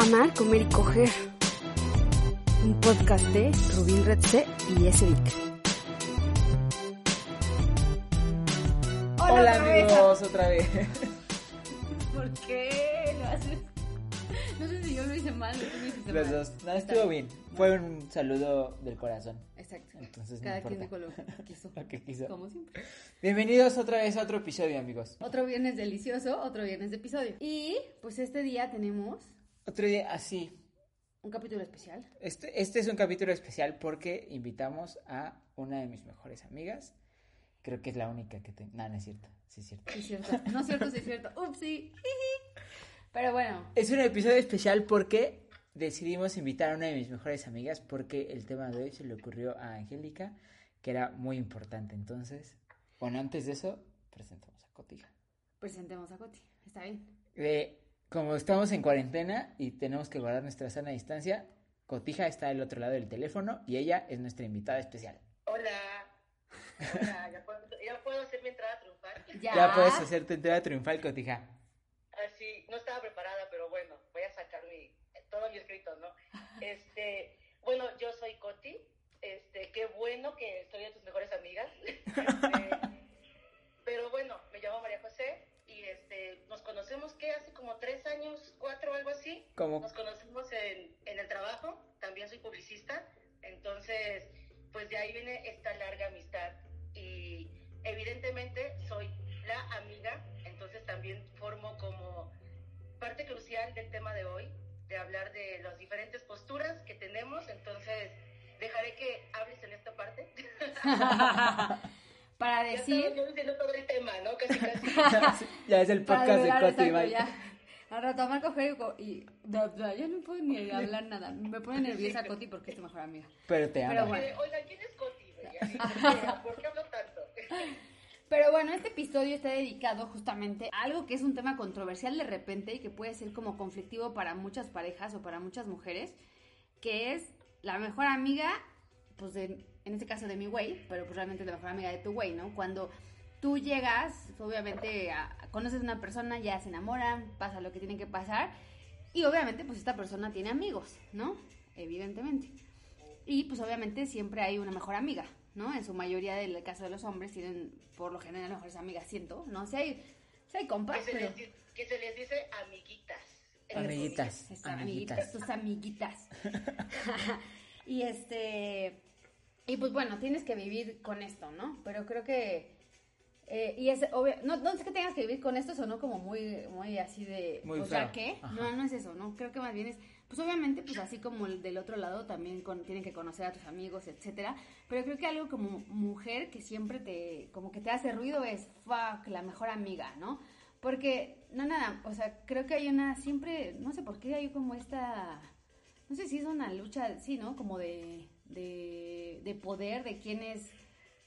Amar, comer y coger. Un podcast de Rubín Redse y Esevik. Hola, amigos, otra vez. ¿Por qué lo haces? No sé si yo lo hice mal o tú lo hiciste Los mal. dos. No, estuvo bien. Fue un saludo del corazón. Exacto. Entonces no Cada quien importa. dijo lo que quiso. Lo que quiso. Como siempre. Bienvenidos otra vez a otro episodio, amigos. Otro viernes delicioso, otro viernes de episodio. Y pues este día tenemos Otro día así. un capítulo especial. Este, este es un capítulo especial porque invitamos a una de mis mejores amigas. Creo que es la única que tengo. No, no es cierto. Sí, es cierto. Sí, cierto. No es cierto, sí es cierto. Upsi. Pero bueno, Es un episodio especial porque decidimos invitar a una de mis mejores amigas porque el tema de hoy se le ocurrió a Angélica, que era muy importante. Entonces, bueno, antes de eso, presentamos a Cotija. presentemos a Coti. Está bien. Eh, como estamos en cuarentena y tenemos que guardar nuestra sana distancia, Cotija está del otro lado del teléfono y ella es nuestra invitada especial. Hola. Hola, ¿ya puedo, ya puedo hacer mi entrada triunfal? Ya. Ya puedes hacer tu entrada triunfal, Cotija. Así, no estaba preparada, pero bueno, voy a sacar mi, todo mi escrito, ¿no? Este, bueno, yo soy Coti. Este, qué bueno que estoy de tus mejores amigas. Este, pero bueno, me llamo María José y este, nos conocemos, ¿qué? Hace como tres años, cuatro, algo así. Como Nos conocimos en, en el trabajo, también soy publicista, entonces, pues de ahí viene esta larga amistad y evidentemente soy la amiga, entonces también formo como parte crucial del tema de hoy, de hablar de las diferentes posturas que tenemos, entonces dejaré que hables en esta parte. Para decir. yo diciendo todo el tema, ¿no? Casi, casi. ya es el Para podcast de Coti. Al rato Marco coger y co- y da, da, ya no puedo ni hablar nada. Me pone nerviosa Coti porque es tu mejor amiga. Pero te amo. Pero bueno. Eh, Oigan, ¿quién es Coti? ¿Por qué hablo tanto? Pero bueno, este episodio está dedicado justamente a algo que es un tema controversial de repente y que puede ser como conflictivo para muchas parejas o para muchas mujeres, que es la mejor amiga, pues de- en este caso de mi güey, pero pues realmente la mejor amiga de tu güey, ¿no? Cuando tú llegas, obviamente a- conoces a una persona, ya se enamoran, pasa lo que tiene que pasar y obviamente pues esta persona tiene amigos, ¿no? Evidentemente. Y pues obviamente siempre hay una mejor amiga, ¿no? En su mayoría del caso de los hombres tienen por lo general mejores amigas, siento, ¿no? Si hay, si hay compas, Que se, pero... les, di- que se les dice amiguitas. amiguitas, Amiguitas. tus amiguitas. y este... Y pues bueno, tienes que vivir con esto, ¿no? Pero creo que... eh, y es obvio, no, no es que tengas que vivir con esto, sonó como muy, muy así de, Muy o sea. ¿qué? Ajá. No, no es eso, ¿no? Creo que más bien es, pues obviamente, pues así como el del otro lado también con- tienen que conocer a tus amigos, etcétera, pero creo que algo como mujer que siempre te, como que te hace ruido es, fuck, la mejor amiga, ¿no? Porque, no, nada, o sea, creo que hay una, siempre, no sé por qué hay como esta, no sé si es una lucha, sí, ¿no? Como de, de, de poder, de quién es,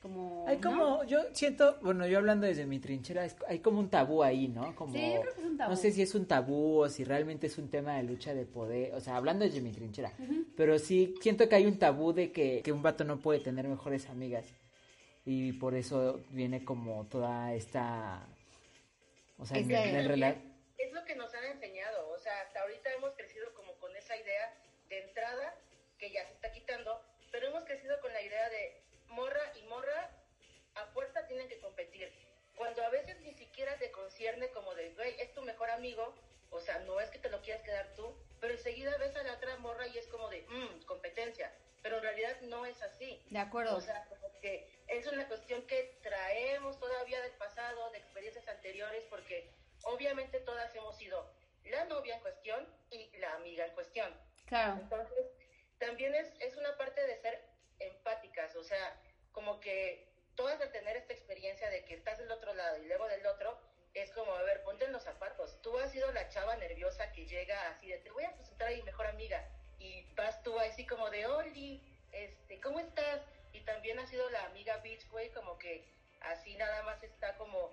como... Hay ¿no? como, yo siento, bueno, yo hablando desde mi trinchera, es- hay como un tabú ahí, ¿no? Como, Sí, yo creo que es un tabú. No sé si es un tabú o si realmente es un tema de lucha de poder, o sea, hablando desde mi trinchera, pero sí siento que hay un tabú de que, que un vato no puede tener mejores amigas y por eso viene como toda esta, o sea, en Ese- el, en el Es lo que nos han enseñado, o sea, hasta ahorita hemos crecido como con esa idea de entrada que ya se está quitando, hemos crecido con la idea de morra y morra a fuerza tienen que competir. Cuando a veces ni siquiera te concierne como de, güey, es tu mejor amigo, o sea, no es que te lo quieras quedar tú, pero enseguida ves a la otra morra y es como de, mmm, competencia. Pero en realidad no es así. De acuerdo. O sea, como que es una cuestión que traemos todavía del pasado, de experiencias anteriores, porque obviamente todas hemos sido la novia en cuestión y la amiga en cuestión. claro. Entonces, también es, es una parte de ser empáticas, o sea, como que todas al tener esta experiencia de que estás del otro lado y luego del otro, es como, a ver, ponte en los zapatos. Tú has sido la chava nerviosa que llega así de, te voy a presentar a mi mejor amiga, y vas tú así como de, Oli, este, ¿cómo estás? Y también ha sido la amiga Beach, güey, como que así nada más está como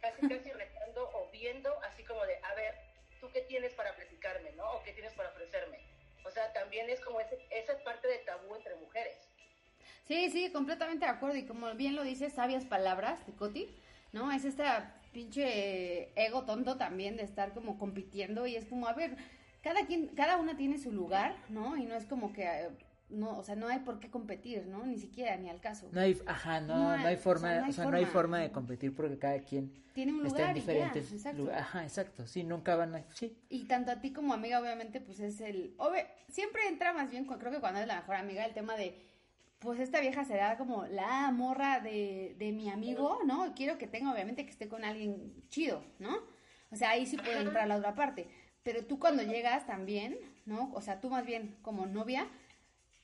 casi casi retando o viendo así como de, a ver, ¿tú qué tienes para platicarme, no? O qué tienes para ofrecerme. O sea, también es como ese, esa parte de tabú entre mujeres. Sí, sí, completamente de acuerdo. Y como bien lo dice, sabias palabras de ¿no? Es esta pinche ego tonto también de estar como compitiendo y es como, a ver, cada quien, cada una tiene su lugar, ¿no? Y no es como que eh, no, o sea, no hay por qué competir, ¿no? Ni siquiera, ni al caso. No hay, ajá, no, no, hay, forma, o sea, no hay, forma. de competir porque cada quien tiene un lugar está en diferentes lugares. Ajá, exacto, sí, nunca van a, sí. Y tanto a ti como amiga, obviamente, pues es el, siempre entra más bien, creo que cuando es la mejor amiga, el tema de, pues esta vieja será como la morra de, de mi amigo, ¿no? Quiero que tenga, obviamente, que esté con alguien chido, ¿no? O sea, ahí sí puede entrar la otra parte. Pero tú cuando llegas también, ¿no? O sea, tú más bien como novia,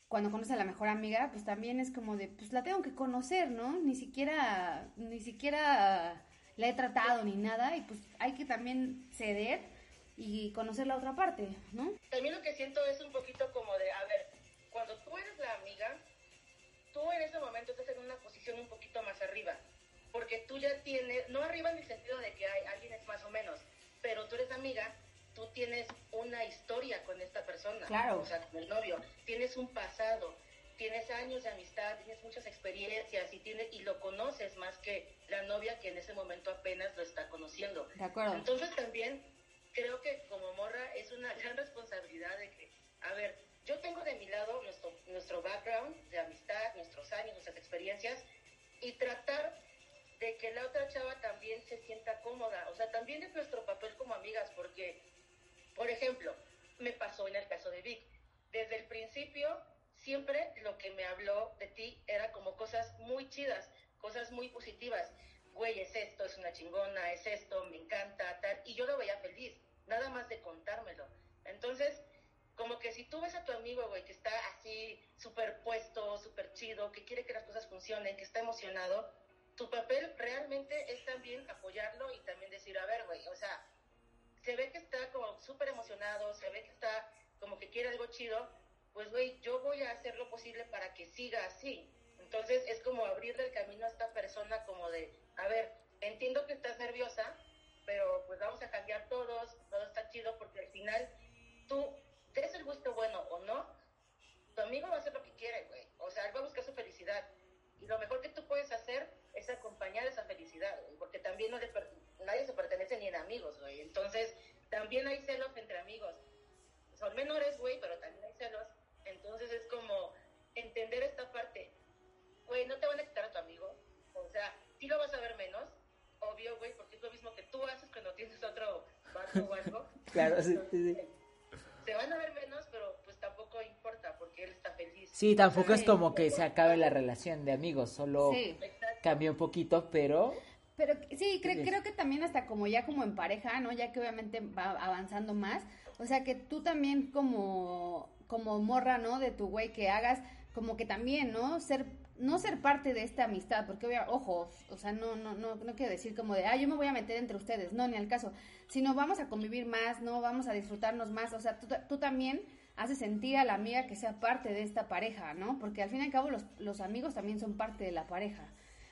cuando conoces a la mejor amiga, pues también es como de, pues la tengo que conocer, ¿no? Ni siquiera, ni siquiera la he tratado ni nada y pues hay que también ceder y conocer la otra parte, ¿no? También lo que siento es un poquito como de, a ver, cuando tú eres la amiga, tú en ese momento estás en una posición un poquito más arriba, porque tú ya tienes, no arriba en el sentido de que hay, alguien es más o menos, pero tú eres amiga tú tienes una historia con esta persona, claro. o sea, con el novio, tienes un pasado, tienes años de amistad, tienes muchas experiencias y tienes y lo conoces más que la novia que en ese momento apenas lo está conociendo. De acuerdo. Entonces también creo que como morra es una gran responsabilidad de que, a ver, yo tengo de mi lado nuestro, nuestro background de amistad, nuestros años, nuestras experiencias y tratar de que la otra chava también se sienta cómoda. O sea, también es nuestro papel como amigas, porque por ejemplo, me pasó en el caso de Vic. Desde el principio, siempre lo que me habló de ti era como cosas muy chidas, cosas muy positivas. Güey, es esto, es una chingona, es esto, me encanta, tal. Y yo lo veía feliz, nada más de contármelo. Entonces, como que si tú ves a tu amigo, güey, que está así súper puesto, súper chido, que quiere que las cosas funcionen, que está emocionado, tu papel realmente es también apoyarlo y también decir, a ver, güey, o sea, se ve que está como súper emocionado, se ve que está como que quiere algo chido, pues güey, yo voy a hacer lo posible para que siga así. Entonces es como abrirle el camino a esta persona como de, a ver, entiendo que estás nerviosa, pero pues vamos a cambiar todos, todo está chido porque al final tú des el gusto bueno o no, tu amigo va a hacer lo que quiere, güey. O sea, él va a buscar su felicidad. Y lo mejor que tú puedes hacer es acompañar esa felicidad, porque también no le nadie se pertenece ni en amigos, güey. Entonces, también hay celos entre amigos. Son menores, güey, pero también hay celos. Entonces es como entender esta parte. Güey, no te van a quitar a tu amigo. O sea, sí lo vas a ver menos, obvio, güey, porque es lo mismo que tú haces cuando tienes otro vato o algo. claro, sí, sí, sí. Se van a ver menos, pero pues tampoco importa porque él está feliz. Sí, tampoco es como que se acabe la relación de amigos, solo cambia un poquito, pero pero sí, creo que también hasta como ya como en pareja, ¿no? Ya que obviamente va avanzando más. O sea, que tú también como, como morra, ¿no? De tu güey que hagas como que también, ¿no? Ser no ser parte de esta amistad, porque obviamente, ojo, o sea, no, no, no, no quiero decir como de, ah, yo me voy a meter entre ustedes, no, ni al caso, sino vamos a convivir más, no, vamos a disfrutarnos más, o sea, tú, tú también haces sentir a la amiga que sea parte de esta pareja, ¿no? Porque al fin y al cabo los, los amigos también son parte de la pareja.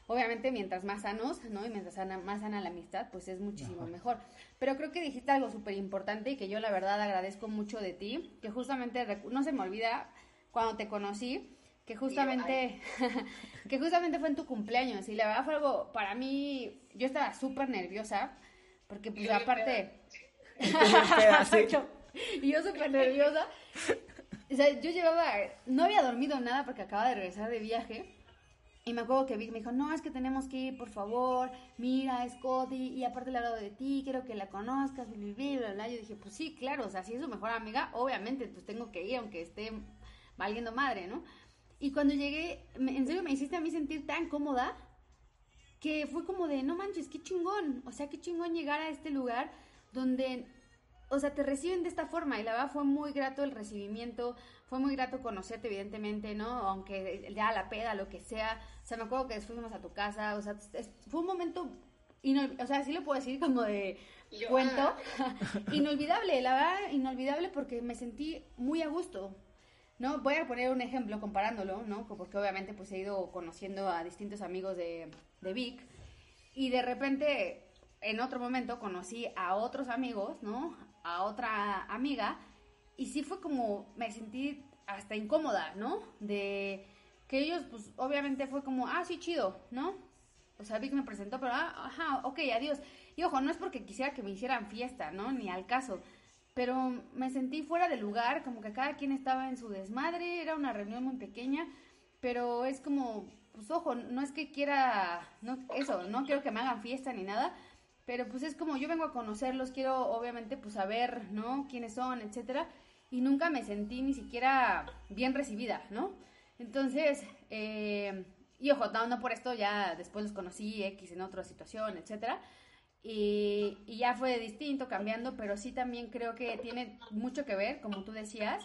Obviamente, mientras más sanos, ¿no? Y mientras sana, más sana la amistad, pues es muchísimo mejor. Pero creo que dijiste algo súper importante y que yo la verdad agradezco mucho de ti, que justamente no se me olvida cuando te conocí, que justamente, que justamente fue en tu cumpleaños. Y la verdad fue algo, para mí, yo estaba súper nerviosa, porque pues aparte... y yo súper nerviosa. O sea, yo llevaba, no había dormido nada porque acababa de regresar de viaje. Y me acuerdo que Vic me dijo, no, es que tenemos que ir, por favor, mira, es Cody, y aparte le hablo de ti, quiero que la conozcas, bla, Yo dije, pues sí, claro, o sea, si es su mejor amiga, obviamente, pues tengo que ir, aunque esté valiendo madre, ¿no? Y cuando llegué, en serio me hiciste a mí sentir tan cómoda, que fue como de, no manches, qué chingón, o sea, qué chingón llegar a este lugar donde o sea, te reciben de esta forma y la verdad fue muy grato el recibimiento, fue muy grato conocerte evidentemente, ¿no? Aunque ya la peda, lo que sea, o sea, me acuerdo que después fuimos a tu casa, o sea, fue un momento o sea, sí lo puedo decir como de cuento. Ah. inolvidable, la verdad, inolvidable porque me sentí muy a gusto. ¿no? Voy a poner un ejemplo comparándolo, ¿no? Porque obviamente pues he ido conociendo a distintos amigos de, de Vic y de repente en otro momento conocí a otros amigos, ¿no? A otra amiga y sí fue como, me sentí hasta incómoda, ¿no? De que ellos pues obviamente fue como, ah, sí, chido, ¿no? O sea, Vic me presentó, pero, ah, ajá, ok, adiós. Y ojo, no es porque quisiera que me hicieran fiesta, ¿no? Ni al caso pero me sentí fuera de lugar, como que cada quien estaba en su desmadre, era una reunión muy pequeña, pero es como, pues ojo, no es que quiera, no, eso, no quiero que me hagan fiesta ni nada, pero pues es como yo vengo a conocerlos, quiero obviamente pues saber, ¿no? Quiénes son, etcétera, y nunca me sentí ni siquiera bien recibida, ¿no? Entonces, eh, y ojo, no, por esto, ya después los conocí X en otra situación, etcétera, y, ya fue distinto, cambiando, pero sí también creo que tiene mucho que ver, como tú decías,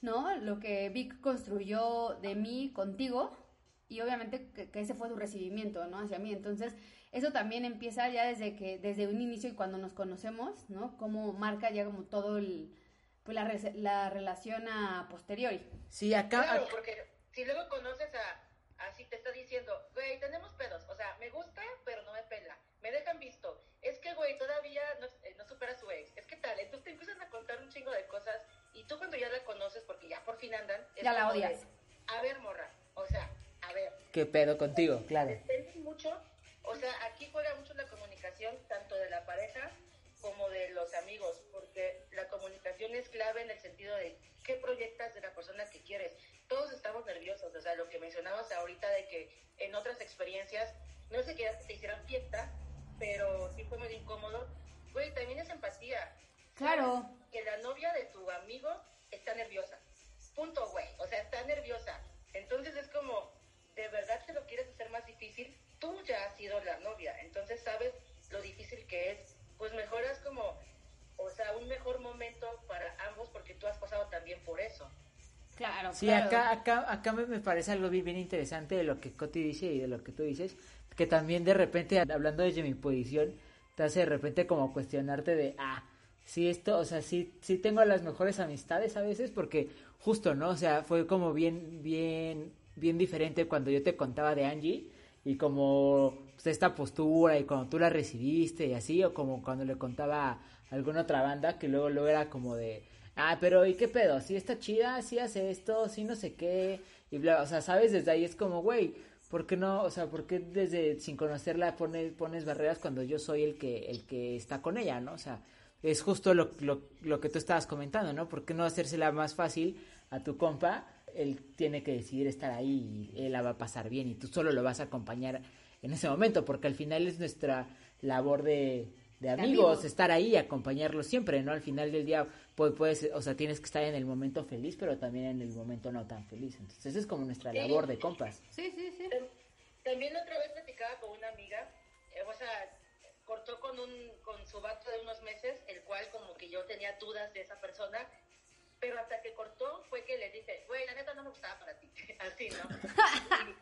¿no? Lo que Vic construyó de mí contigo y obviamente que, ese fue tu recibimiento, ¿no? Hacia mí. Entonces, eso también empieza ya desde que, desde un inicio y cuando nos conocemos, ¿no? Cómo marca ya como todo el, pues la, la relación a posteriori. Sí, acá... Claro, porque si luego conoces a, así te está diciendo, güey, tenemos pedos, o sea, me gusta, pero no me pela, me dejan visto, es que, güey, todavía no, eh, no, supera a su ex, es que tal, entonces te empiezan a contar un chingo de cosas y tú cuando ya la conoces, porque ya por fin andan, ya la odias. a ver, morra, o sea. ¿Qué pedo contigo? Claro. mucho, o sea, aquí juega mucho la comunicación, tanto de la pareja como de los amigos, porque la comunicación es clave en el sentido de qué proyectas de la persona que quieres. Todos estamos nerviosos, o sea, lo que mencionabas ahorita de que en otras experiencias no sé que te hicieran fiesta, pero sí fue muy incómodo. Güey, también es empatía. Claro. Que la novia de tu amigo está nerviosa. Punto, güey. O sea, está nerviosa. Entonces es como, ¿de verdad te lo quieres hacer más difícil? Tú ya has sido la novia, entonces sabes lo difícil que es. Pues mejoras como, o sea, un mejor momento para ambos porque tú has pasado también por eso. Claro, sí, acá, acá, acá me, me parece algo bien, bien interesante de lo que Coti dice y de lo que tú dices que también de repente, hablando desde mi posición, te hace de repente como cuestionarte de, ah, sí esto, o sea, sí, sí tengo las mejores amistades a veces, porque justo, ¿no? O sea, fue como bien, bien, bien diferente cuando yo te contaba de Angie y como pues, esta postura y cuando tú la recibiste y así, o como cuando le contaba a alguna otra banda que luego, luego era como de, ah, pero ¿y qué pedo? Sí está chida, sí hace esto, sí no sé qué, y bla, o sea, sabes, desde ahí es como, güey, ¿Por qué no, o sea, por qué desde sin conocerla pones, pones barreras cuando yo soy el que, el que está con ella, ¿no? O sea, es justo lo, lo, lo que tú estabas comentando, ¿no? ¿Por qué no hacérsela más fácil a tu compa? Él tiene que decidir estar ahí y él la va a pasar bien y tú solo lo vas a acompañar en ese momento, porque al final es nuestra labor de, de amigos, estar ahí y acompañarlos siempre, ¿no? Al final del día puedes, o sea, tienes que estar en el momento feliz, pero también en el momento no tan feliz. Entonces, esa es como nuestra labor de compas. Sí, sí, sí. También otra vez platicaba con una amiga, eh, o sea, cortó con un con su vato de unos meses, el cual como que yo tenía dudas de esa persona, pero hasta que cortó fue que le dije, güey, la neta no me gustaba para ti, así, ¿no?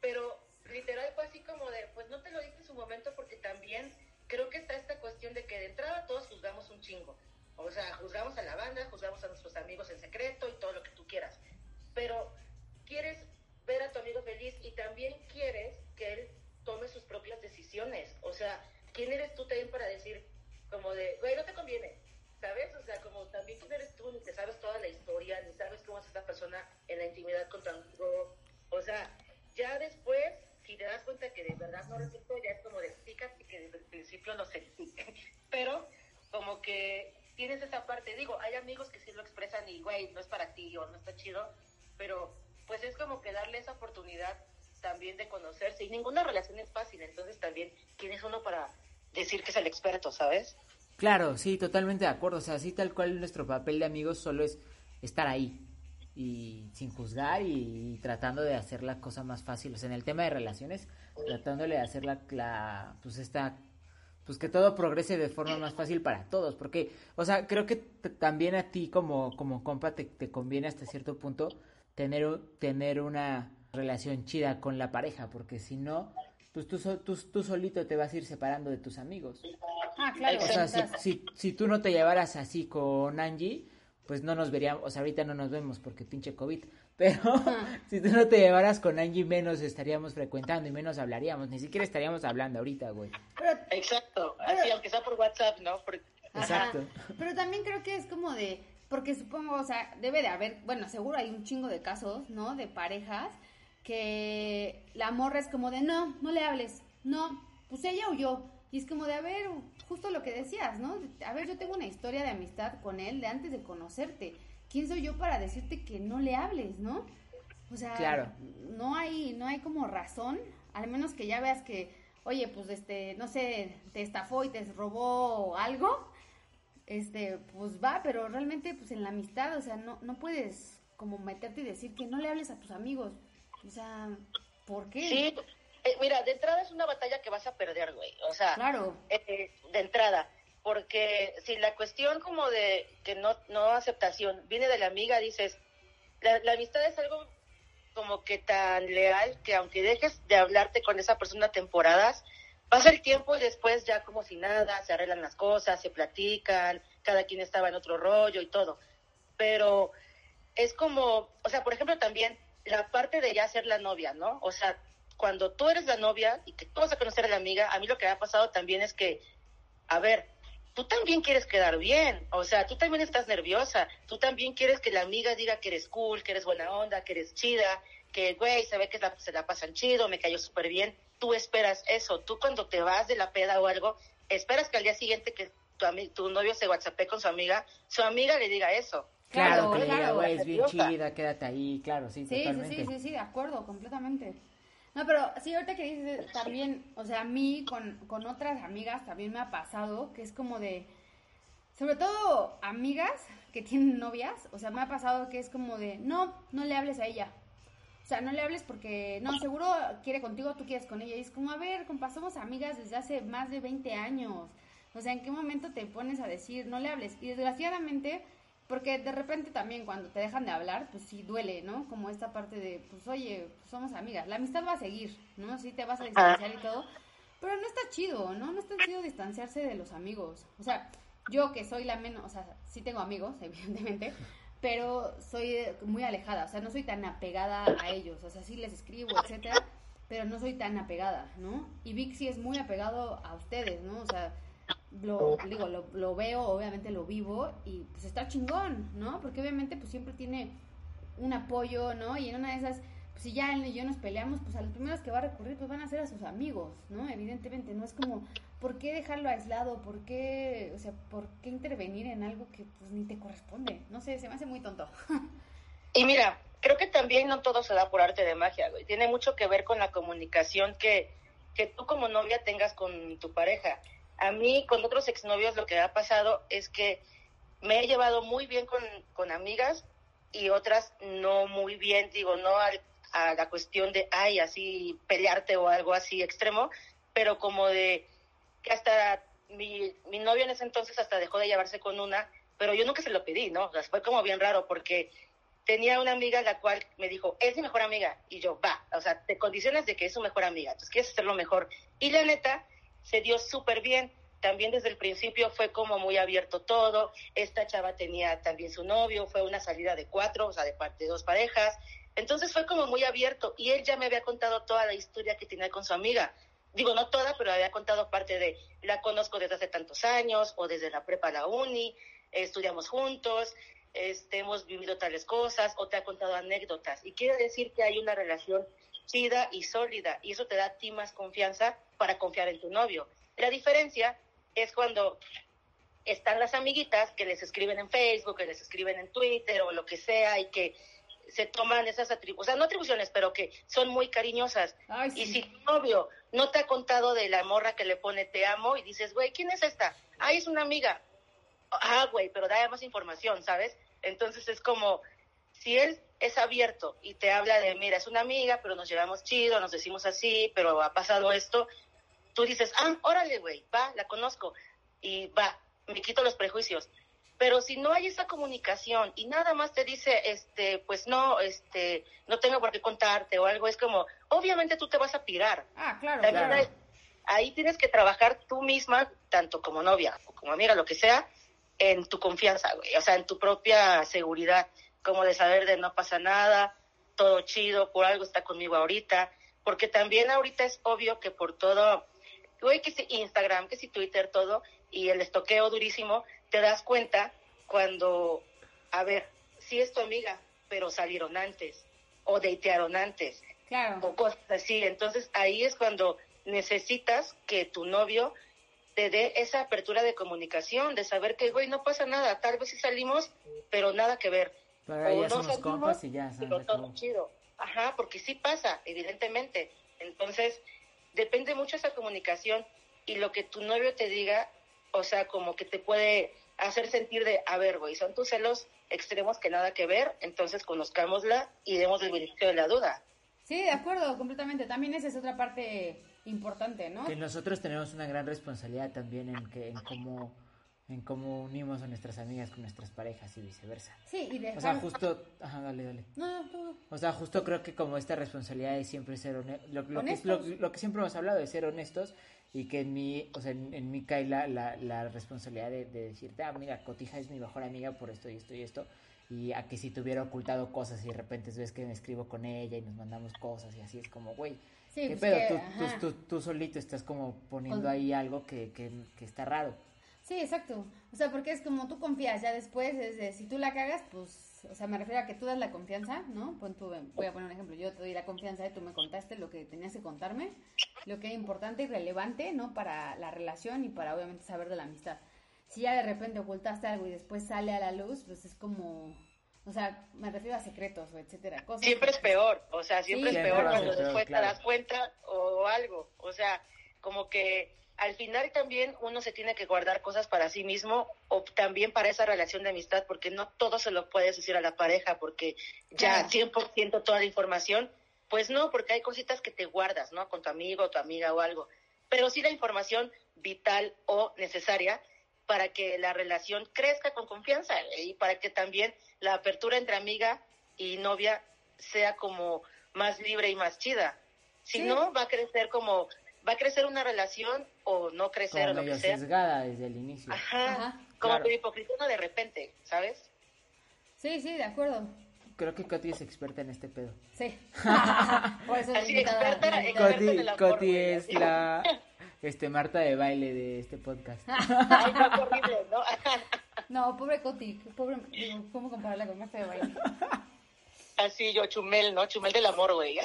pero literal fue así como de, pues no te lo dije en su momento porque también creo que está esta cuestión de que de entrada todos juzgamos un chingo. O sea, juzgamos a la banda, juzgamos a nuestros amigos en secreto y todo lo que tú quieras. Pero quieres ver a tu amigo feliz y también quieres que él tome sus propias decisiones. O sea, ¿quién eres tú también para decir, como de, güey, no te conviene? ¿Sabes? O sea, como también quién eres tú, ni te sabes toda la historia, ni sabes cómo es esta persona en la intimidad con tu amigo. O sea, ya después si te das cuenta que de verdad no resultó, ya es como de fíjate que desde el principio no sé. Pero como que tienes esa parte, digo, hay amigos que sí lo expresan y, güey, no es para ti o no está chido, pero pues es como que darle esa oportunidad también de conocerse y ninguna relación es fácil, entonces también, ¿quién es uno para decir que es el experto, sabes? Claro, sí, totalmente de acuerdo, o sea, así tal cual nuestro papel de amigos solo es estar ahí, y sin juzgar y, tratando de hacer la cosa más fácil. O sea, en el tema de relaciones, tratándole de hacer la, pues esta, pues que todo progrese de forma más fácil para todos. Porque, o sea, creo que también a ti como, como compa te, te conviene hasta cierto punto tener, tener una relación chida con la pareja, porque si no, pues tú, tú, tú solito te vas a ir separando de tus amigos. Ah, claro. O sea, si, si, si tú no te llevaras así con Angie, pues no nos veríamos, o sea, ahorita no nos vemos porque pinche COVID, pero si tú no te llevaras con Angie, menos estaríamos frecuentando y menos hablaríamos, ni siquiera estaríamos hablando ahorita, güey. Exacto, así, aunque sea por WhatsApp, ¿no? Exacto. Pero también creo que es como de, porque supongo, o sea, debe de haber, bueno, seguro hay un chingo de casos, ¿no? De parejas que la morra es como de, no, no le hables, no, pues ella o yo. Y es como de, a ver, justo lo que decías, ¿no? A ver, yo tengo una historia de amistad con él de antes de conocerte. ¿Quién soy yo para decirte que no le hables, no? O sea, claro. no hay, no hay como razón, al menos que ya veas que, oye, pues este, no sé, te estafó y te robó algo, este, pues va, pero realmente, pues en la amistad, o sea, no, no puedes como meterte y decir que no le hables a tus amigos. O sea, ¿por qué? Sí, eh, mira, de entrada es una batalla que vas a perder, güey. O sea, claro. Eh, de entrada. Porque si la cuestión como de que no, no aceptación viene de la amiga, dices, la, la amistad es algo como que tan leal que aunque dejes de hablarte con esa persona temporadas, pasa el tiempo y después ya como si nada, se arreglan las cosas, se platican, cada quien estaba en otro rollo y todo. Pero es como, o sea, por ejemplo, también la parte de ya ser la novia, ¿no? O sea, cuando tú eres la novia y que tú vas a conocer a la amiga, a mí lo que me ha pasado también es que, a ver, tú también quieres quedar bien, o sea, tú también estás nerviosa, tú también quieres que la amiga diga que eres cool, que eres buena onda, que eres chida, que, güey, se ve que se la pasan chido, me cayó súper bien, tú esperas eso, tú cuando te vas de la peda o algo, esperas que al día siguiente que tu, tu novio se whatsappe con su amiga, su amiga le diga eso. Claro, que claro, güey, es bien chida, quédate ahí, claro, sí, sí totalmente. Sí, sí, sí, de acuerdo, completamente. No, pero sí, ahorita que dices también, o sea, a mí con, con otras amigas también me ha pasado que es como de, sobre todo amigas que tienen novias, o sea, me ha pasado que es como de, no, no le hables a ella. O sea, no le hables porque, no, seguro quiere contigo, tú quieres con ella. Y es como, a ver, compa, somos amigas desde hace más de 20 años. O sea, ¿en qué momento te pones a decir, no le hables? Y desgraciadamente, porque de repente también cuando te dejan de hablar, pues sí duele, ¿no? Como esta parte de, pues oye, pues somos amigas. La amistad va a seguir, ¿no? Sí te vas a distanciar y todo. Pero no está chido, ¿no? No está chido distanciarse de los amigos. O sea, yo que soy la menos, o sea, sí tengo amigos, evidentemente, pero soy muy alejada. O sea, no soy tan apegada a ellos. O sea, sí les escribo, etcétera, pero no soy tan apegada, ¿no? Y sí es muy apegado a ustedes, ¿no? O sea, lo digo, lo, lo, veo, obviamente lo vivo y pues está chingón, ¿no? Porque obviamente pues siempre tiene un apoyo, ¿no? Y en una de esas, pues si ya él y yo nos peleamos, pues a los primeros que va a recurrir pues van a ser a sus amigos, ¿no? Evidentemente, no es como, ¿por qué dejarlo aislado? ¿Por qué, o sea, por qué intervenir en algo que pues ni te corresponde? No sé, se me hace muy tonto. y mira, creo que también no todo se da por arte de magia, güey. Tiene mucho que ver con la comunicación que, que tú como novia tengas con tu pareja a mí con otros exnovios lo que ha pasado es que me he llevado muy bien con, con amigas y otras no muy bien, digo, no a la cuestión de, ay, así pelearte o algo así extremo, pero como de que hasta mi, mi novio en ese entonces hasta dejó de llevarse con una, pero yo nunca se lo pedí, ¿no? O fue como bien raro porque tenía una amiga la cual me dijo, es mi mejor amiga, y yo, va, o sea, te condiciones de que es su mejor amiga, entonces quieres hacerlo mejor. Y la neta, se dio súper bien. También desde el principio fue como muy abierto todo. Esta chava tenía también su novio, fue una salida de cuatro, o sea, de, de dos parejas. Entonces fue como muy abierto y él ya me había contado toda la historia que tenía con su amiga. Digo, no toda, pero había contado parte de, la conozco desde hace tantos años o desde la prepa a la uni, estudiamos juntos, este, hemos vivido tales cosas o te ha contado anécdotas. Y quiere decir que hay una relación chida y sólida y eso te da a ti más confianza para confiar en tu novio. La diferencia es cuando están las amiguitas que les escriben en Facebook, que les escriben en Twitter o lo que sea y que se toman esas atribuciones, o sea, no atribuciones, pero que son muy cariñosas. Y si tu novio no te ha contado de la morra que le pone te amo y dices, güey, ¿quién es esta? Ah, es una amiga. Ah, güey, pero da más información, ¿sabes? Entonces es como, si él es abierto y te habla de, mira, es una amiga, pero nos llevamos chido, nos decimos así, pero ha pasado esto, tú dices, ah, órale, güey, va, la conozco, y va, me quito los prejuicios. Pero si no hay esa comunicación y nada más te dice, este, pues no, este, no tengo por qué contarte o algo, es como, obviamente tú te vas a pirar. Ah, claro, También claro. hay- ahí tienes que trabajar tú misma, tanto como novia o como amiga, lo que sea, en tu confianza, güey. O sea, en tu propia seguridad, como de saber de no pasa nada, todo chido, por algo está conmigo ahorita. Porque también ahorita es obvio que por todo, güey, que si Instagram, que si Twitter, todo, y el estoqueo durísimo, te das cuenta cuando, a ver, sí es tu amiga, pero salieron antes, o datearon antes, Claro. o cosas así. Entonces ahí es cuando necesitas que tu novio te dé esa apertura de comunicación, de saber que, güey, no pasa nada, tal vez sí salimos, pero nada que ver. Pero ahí O ya no somos salimos, compas y ya, ¿sabes? pero todo Como- chido. Ajá, porque sí pasa, evidentemente. Entonces, depende mucho esa comunicación y lo que tu novio te diga, o sea, como que te puede hacer sentir de, a ver, güey, son tus celos extremos que nada que ver, entonces conozcámosla y demos el beneficio de la duda. Sí, de acuerdo, completamente. También esa es otra parte importante, ¿no? Que nosotros tenemos una gran responsabilidad también en que en cómo en cómo unimos a nuestras amigas con nuestras parejas y viceversa. Sí, y dejar... O sea, justo, ajá, dale, dale. No, no, tú- O sea, justo creo que como esta responsabilidad de siempre ser honestos, lo, lo que, Honestos. lo, lo que siempre hemos hablado de ser honestos y que en mí, o sea, en, en mí cae la, la, la responsabilidad de, de decirte, ah, mira, Cotija es mi mejor amiga por esto y esto y esto, y a que si te hubiera ocultado cosas y de repente ves que me escribo con ella y nos mandamos cosas y así es como, güey, Sí, ¿qué pues pedo? que, tú, tú, tú, tú solito estás como poniendo ahí algo que, que, que está raro. Sí, exacto. O sea, porque es como tú confías, ya después es de, si tú la cagas, pues, o sea, me refiero a que tú das la confianza, ¿no? Pon tú, voy a poner un ejemplo, yo te doy la confianza y tú me contaste lo que tenías que contarme, lo que era importante y relevante, ¿no? Para la relación y para obviamente saber de la amistad. Si ya de repente ocultaste algo y después sale a la luz, pues es como, o sea, me refiero a secretos o etcétera, cosas. Siempre que, es peor, o sea, siempre Sí, es peor cuando después claro. te das cuenta o algo, o sea, como que al final también uno se tiene que guardar cosas para sí mismo o también para esa relación de amistad, porque no todo se lo puedes decir a la pareja, porque ya Claro. 100% toda la información, pues no, porque hay cositas que te guardas, ¿no? Con tu amigo o tu amiga o algo, pero sí la información vital o necesaria para que la relación crezca con confianza y para que también la apertura entre amiga y novia sea como más libre y más chida. Si Sí. no, va a crecer como, va a crecer una relación o no crecer Como o lo medio que sea. sesgada desde el inicio. Ajá, Ajá. como Claro. hipocritona de repente, ¿sabes? Sí, sí, de acuerdo. Creo que Coti es experta en este pedo. Sí. Por eso es Así, invitada- experta la en- invitada. Coti- en el amor, Coti es la este Marta de baile de este podcast. Ay, no, qué horrible, ¿no? No, pobre Coti, pobre, digo, ¿cómo compararla con Marta de baile? Así yo, Chumel, ¿no? Chumel del amor, güey.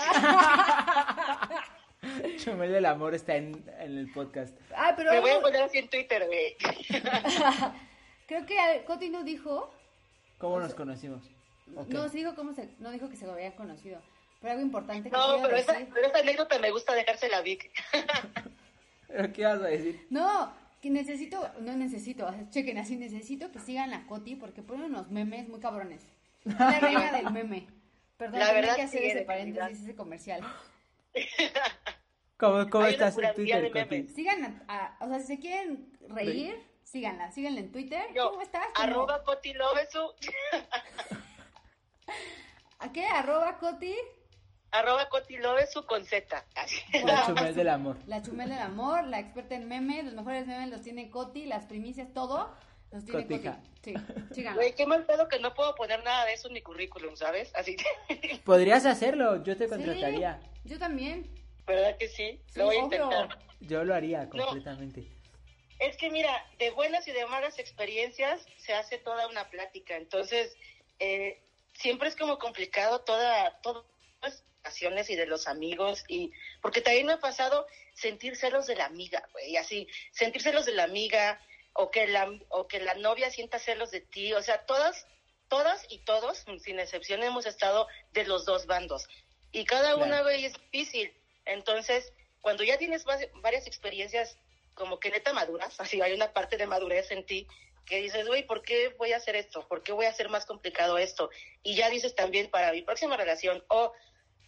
Chumel del amor está en, en el podcast. Ay, pero Me voy a poner así en Twitter, güey. creo que Coti no dijo, ¿Cómo nos conocimos? No se dijo cómo se, no dijo que se habían conocido, pero algo importante que No, pero esa, pero esa anécdota me gusta dejársela a Vic. ¿Pero qué vas a decir? No, que necesito, no necesito, chequen así, necesito que sigan a Coti porque ponen unos memes muy cabrones. Es La reina del meme. Perdón, La verdad que hacer sí, ese paréntesis, ese comercial. ¿Cómo, cómo Hay una estás en Twitter, de Coti? memes. Sigan, a, a- o sea, si se quieren reír, síganla, síganla en Twitter. Yo, ¿Cómo estás? ¿Cómo? arroba Coti Lovesu, ¿A qué? Arroba Coti, arroba Coti Lovesu con Z. La Chumel del amor. la chumel del amor, la experta en memes, los mejores memes los tiene Coti, las primicias, todo, los tiene Cotija. Coti. Sí, síganla. Güey, qué mal pedo que no puedo poner nada de eso en mi currículum, ¿sabes? Así, Podrías hacerlo, yo te Sí, contrataría. yo también. ¿Verdad que sí? Sí, Lo voy a obvio. intentar. Yo lo haría completamente. Es que mira, de buenas y de malas experiencias se hace toda una plática. Entonces, eh, siempre es como complicado toda, todas las relaciones y de los amigos. y Porque también me ha pasado sentir celos de la amiga, güey, así, sentir celos de la amiga o que la, o que la novia sienta celos de ti. O sea, todas, todas y todos, sin excepción, hemos estado de los dos bandos. Y cada Claro. una, güey, es difícil. Entonces, cuando ya tienes va- varias experiencias como que neta maduras, así hay una parte de madurez en ti que dices, güey, ¿por qué voy a hacer esto? ¿Por qué voy a hacer más complicado esto? Y ya dices también para mi próxima relación o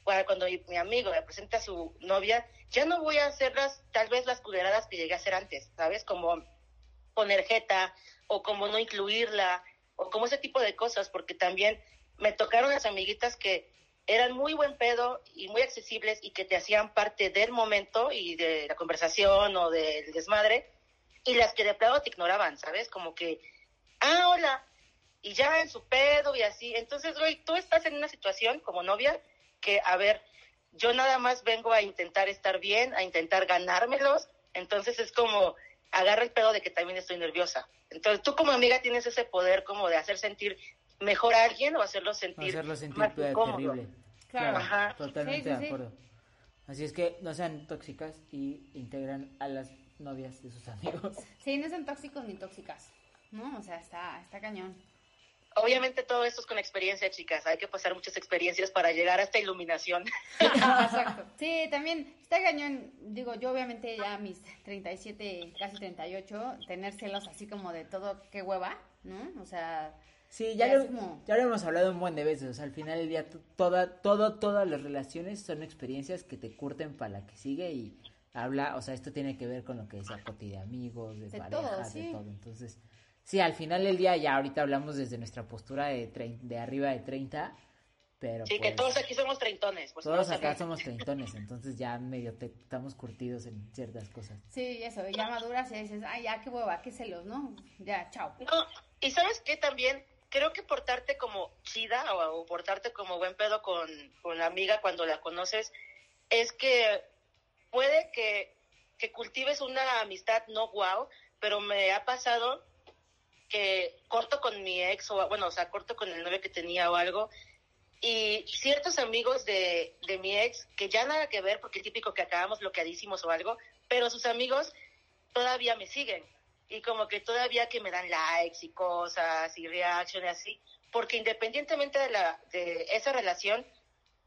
para cuando mi, mi amigo me presenta a su novia, ya no voy a hacer las, tal vez las culeradas que llegué a hacer antes, ¿sabes? Como poner jeta o como no incluirla o como ese tipo de cosas, porque también me tocaron las amiguitas que eran muy buen pedo y muy accesibles y que te hacían parte del momento y de la conversación o del desmadre y las que de plano te ignoraban, ¿sabes? Como que, ah, hola, y ya en su pedo y así. Entonces, güey, tú estás en una situación como novia que, a ver, yo nada más vengo a intentar estar bien, a intentar ganármelos, entonces es como, agarra el pedo de que también estoy nerviosa. Entonces, tú como amiga tienes ese poder como de hacer sentir mejor a alguien o hacerlo sentir, hacerlo sentir más terrible. Claro. Ajá. Totalmente Sí, sí, de sí. acuerdo. Así es que no sean tóxicas y integran a las novias de sus amigos. Sí, no son tóxicos ni tóxicas, ¿no? O sea, está, está cañón. Obviamente todo esto es con experiencia, chicas. Hay que pasar muchas experiencias para llegar a esta iluminación. Exacto. Sí, también está cañón. Digo, yo obviamente ya mis 37, casi 38, tener celos así como de todo, qué hueva, ¿no? O sea, Sí, ya, lo, como- ya lo hemos hablado un buen de veces. O sea, al final del día, toda, todo, todas las relaciones son experiencias que te curten para la que sigue y habla, o sea, esto tiene que ver con lo que decía Coti de amigos, de, De parejas, todo, de sí. todo. Entonces, sí, al final del día, ya ahorita hablamos desde nuestra postura de, trein- de arriba de 30, pero Sí, que pues, todos aquí somos treintones. Pues, todos acá somos treintones, entonces ya medio te, estamos curtidos en ciertas cosas. sí, eso, ya maduras y dices, ay, ya, qué hueva, qué celos, ¿no? Ya, chao. No, y sabes qué también, creo que portarte como chida o, portarte como buen pedo con, con la amiga cuando la conoces, es que puede que, que cultives una amistad no guau, pero me ha pasado que corto con mi ex, o bueno, o sea, corto con el novio que tenía o algo, y ciertos amigos de, de mi ex, que ya nada que ver, porque el típico que acabamos bloqueadísimos o algo, pero sus amigos todavía me siguen. Y como que todavía que me dan likes y cosas y reacciones así, porque independientemente de, la, de esa relación,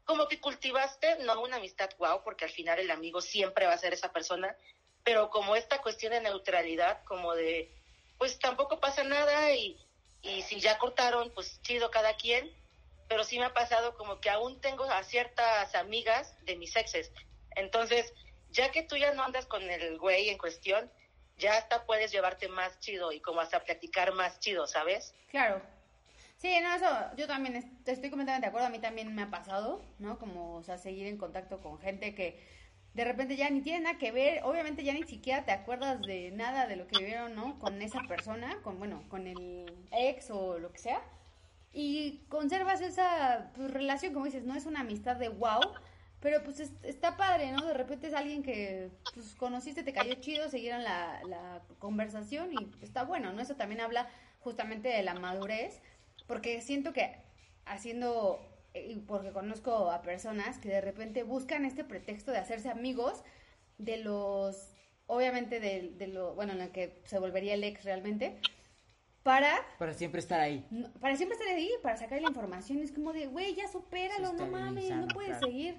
como que cultivaste no una amistad guau, porque al final el amigo siempre va a ser esa persona, pero como esta cuestión de neutralidad, como de, pues tampoco pasa nada y, y si ya cortaron, pues chido cada quien, pero sí me ha pasado como que aún tengo a ciertas amigas de mis exes. Entonces, ya que tú ya no andas con el güey en cuestión, ya hasta puedes llevarte más chido y como hasta platicar más chido, ¿sabes? Claro. Sí, no, eso yo también est- estoy completamente de acuerdo. A mí también me ha pasado, ¿no? Como, o sea, seguir en contacto con gente que de repente ya ni tiene nada que ver. Obviamente ya ni siquiera te acuerdas de nada de lo que vivieron, ¿no? Con esa persona, con, bueno, con el ex o lo que sea. Y conservas esa pues, relación, como dices, no es una amistad de wow, pero pues es- está padre, ¿no? De repente es alguien que pues conociste, te cayó chido, siguieron la, la conversación y está bueno, ¿no? Eso también habla justamente de la madurez, porque siento que haciendo, eh, y porque conozco a personas que de repente buscan este pretexto de hacerse amigos de los, obviamente de, de lo, bueno, en el que se volvería el ex realmente, para Para siempre estar ahí. no, para siempre estar ahí, para sacar la información. Es como de, güey, ya supéralo, no mames, insano, no puedes claro. seguir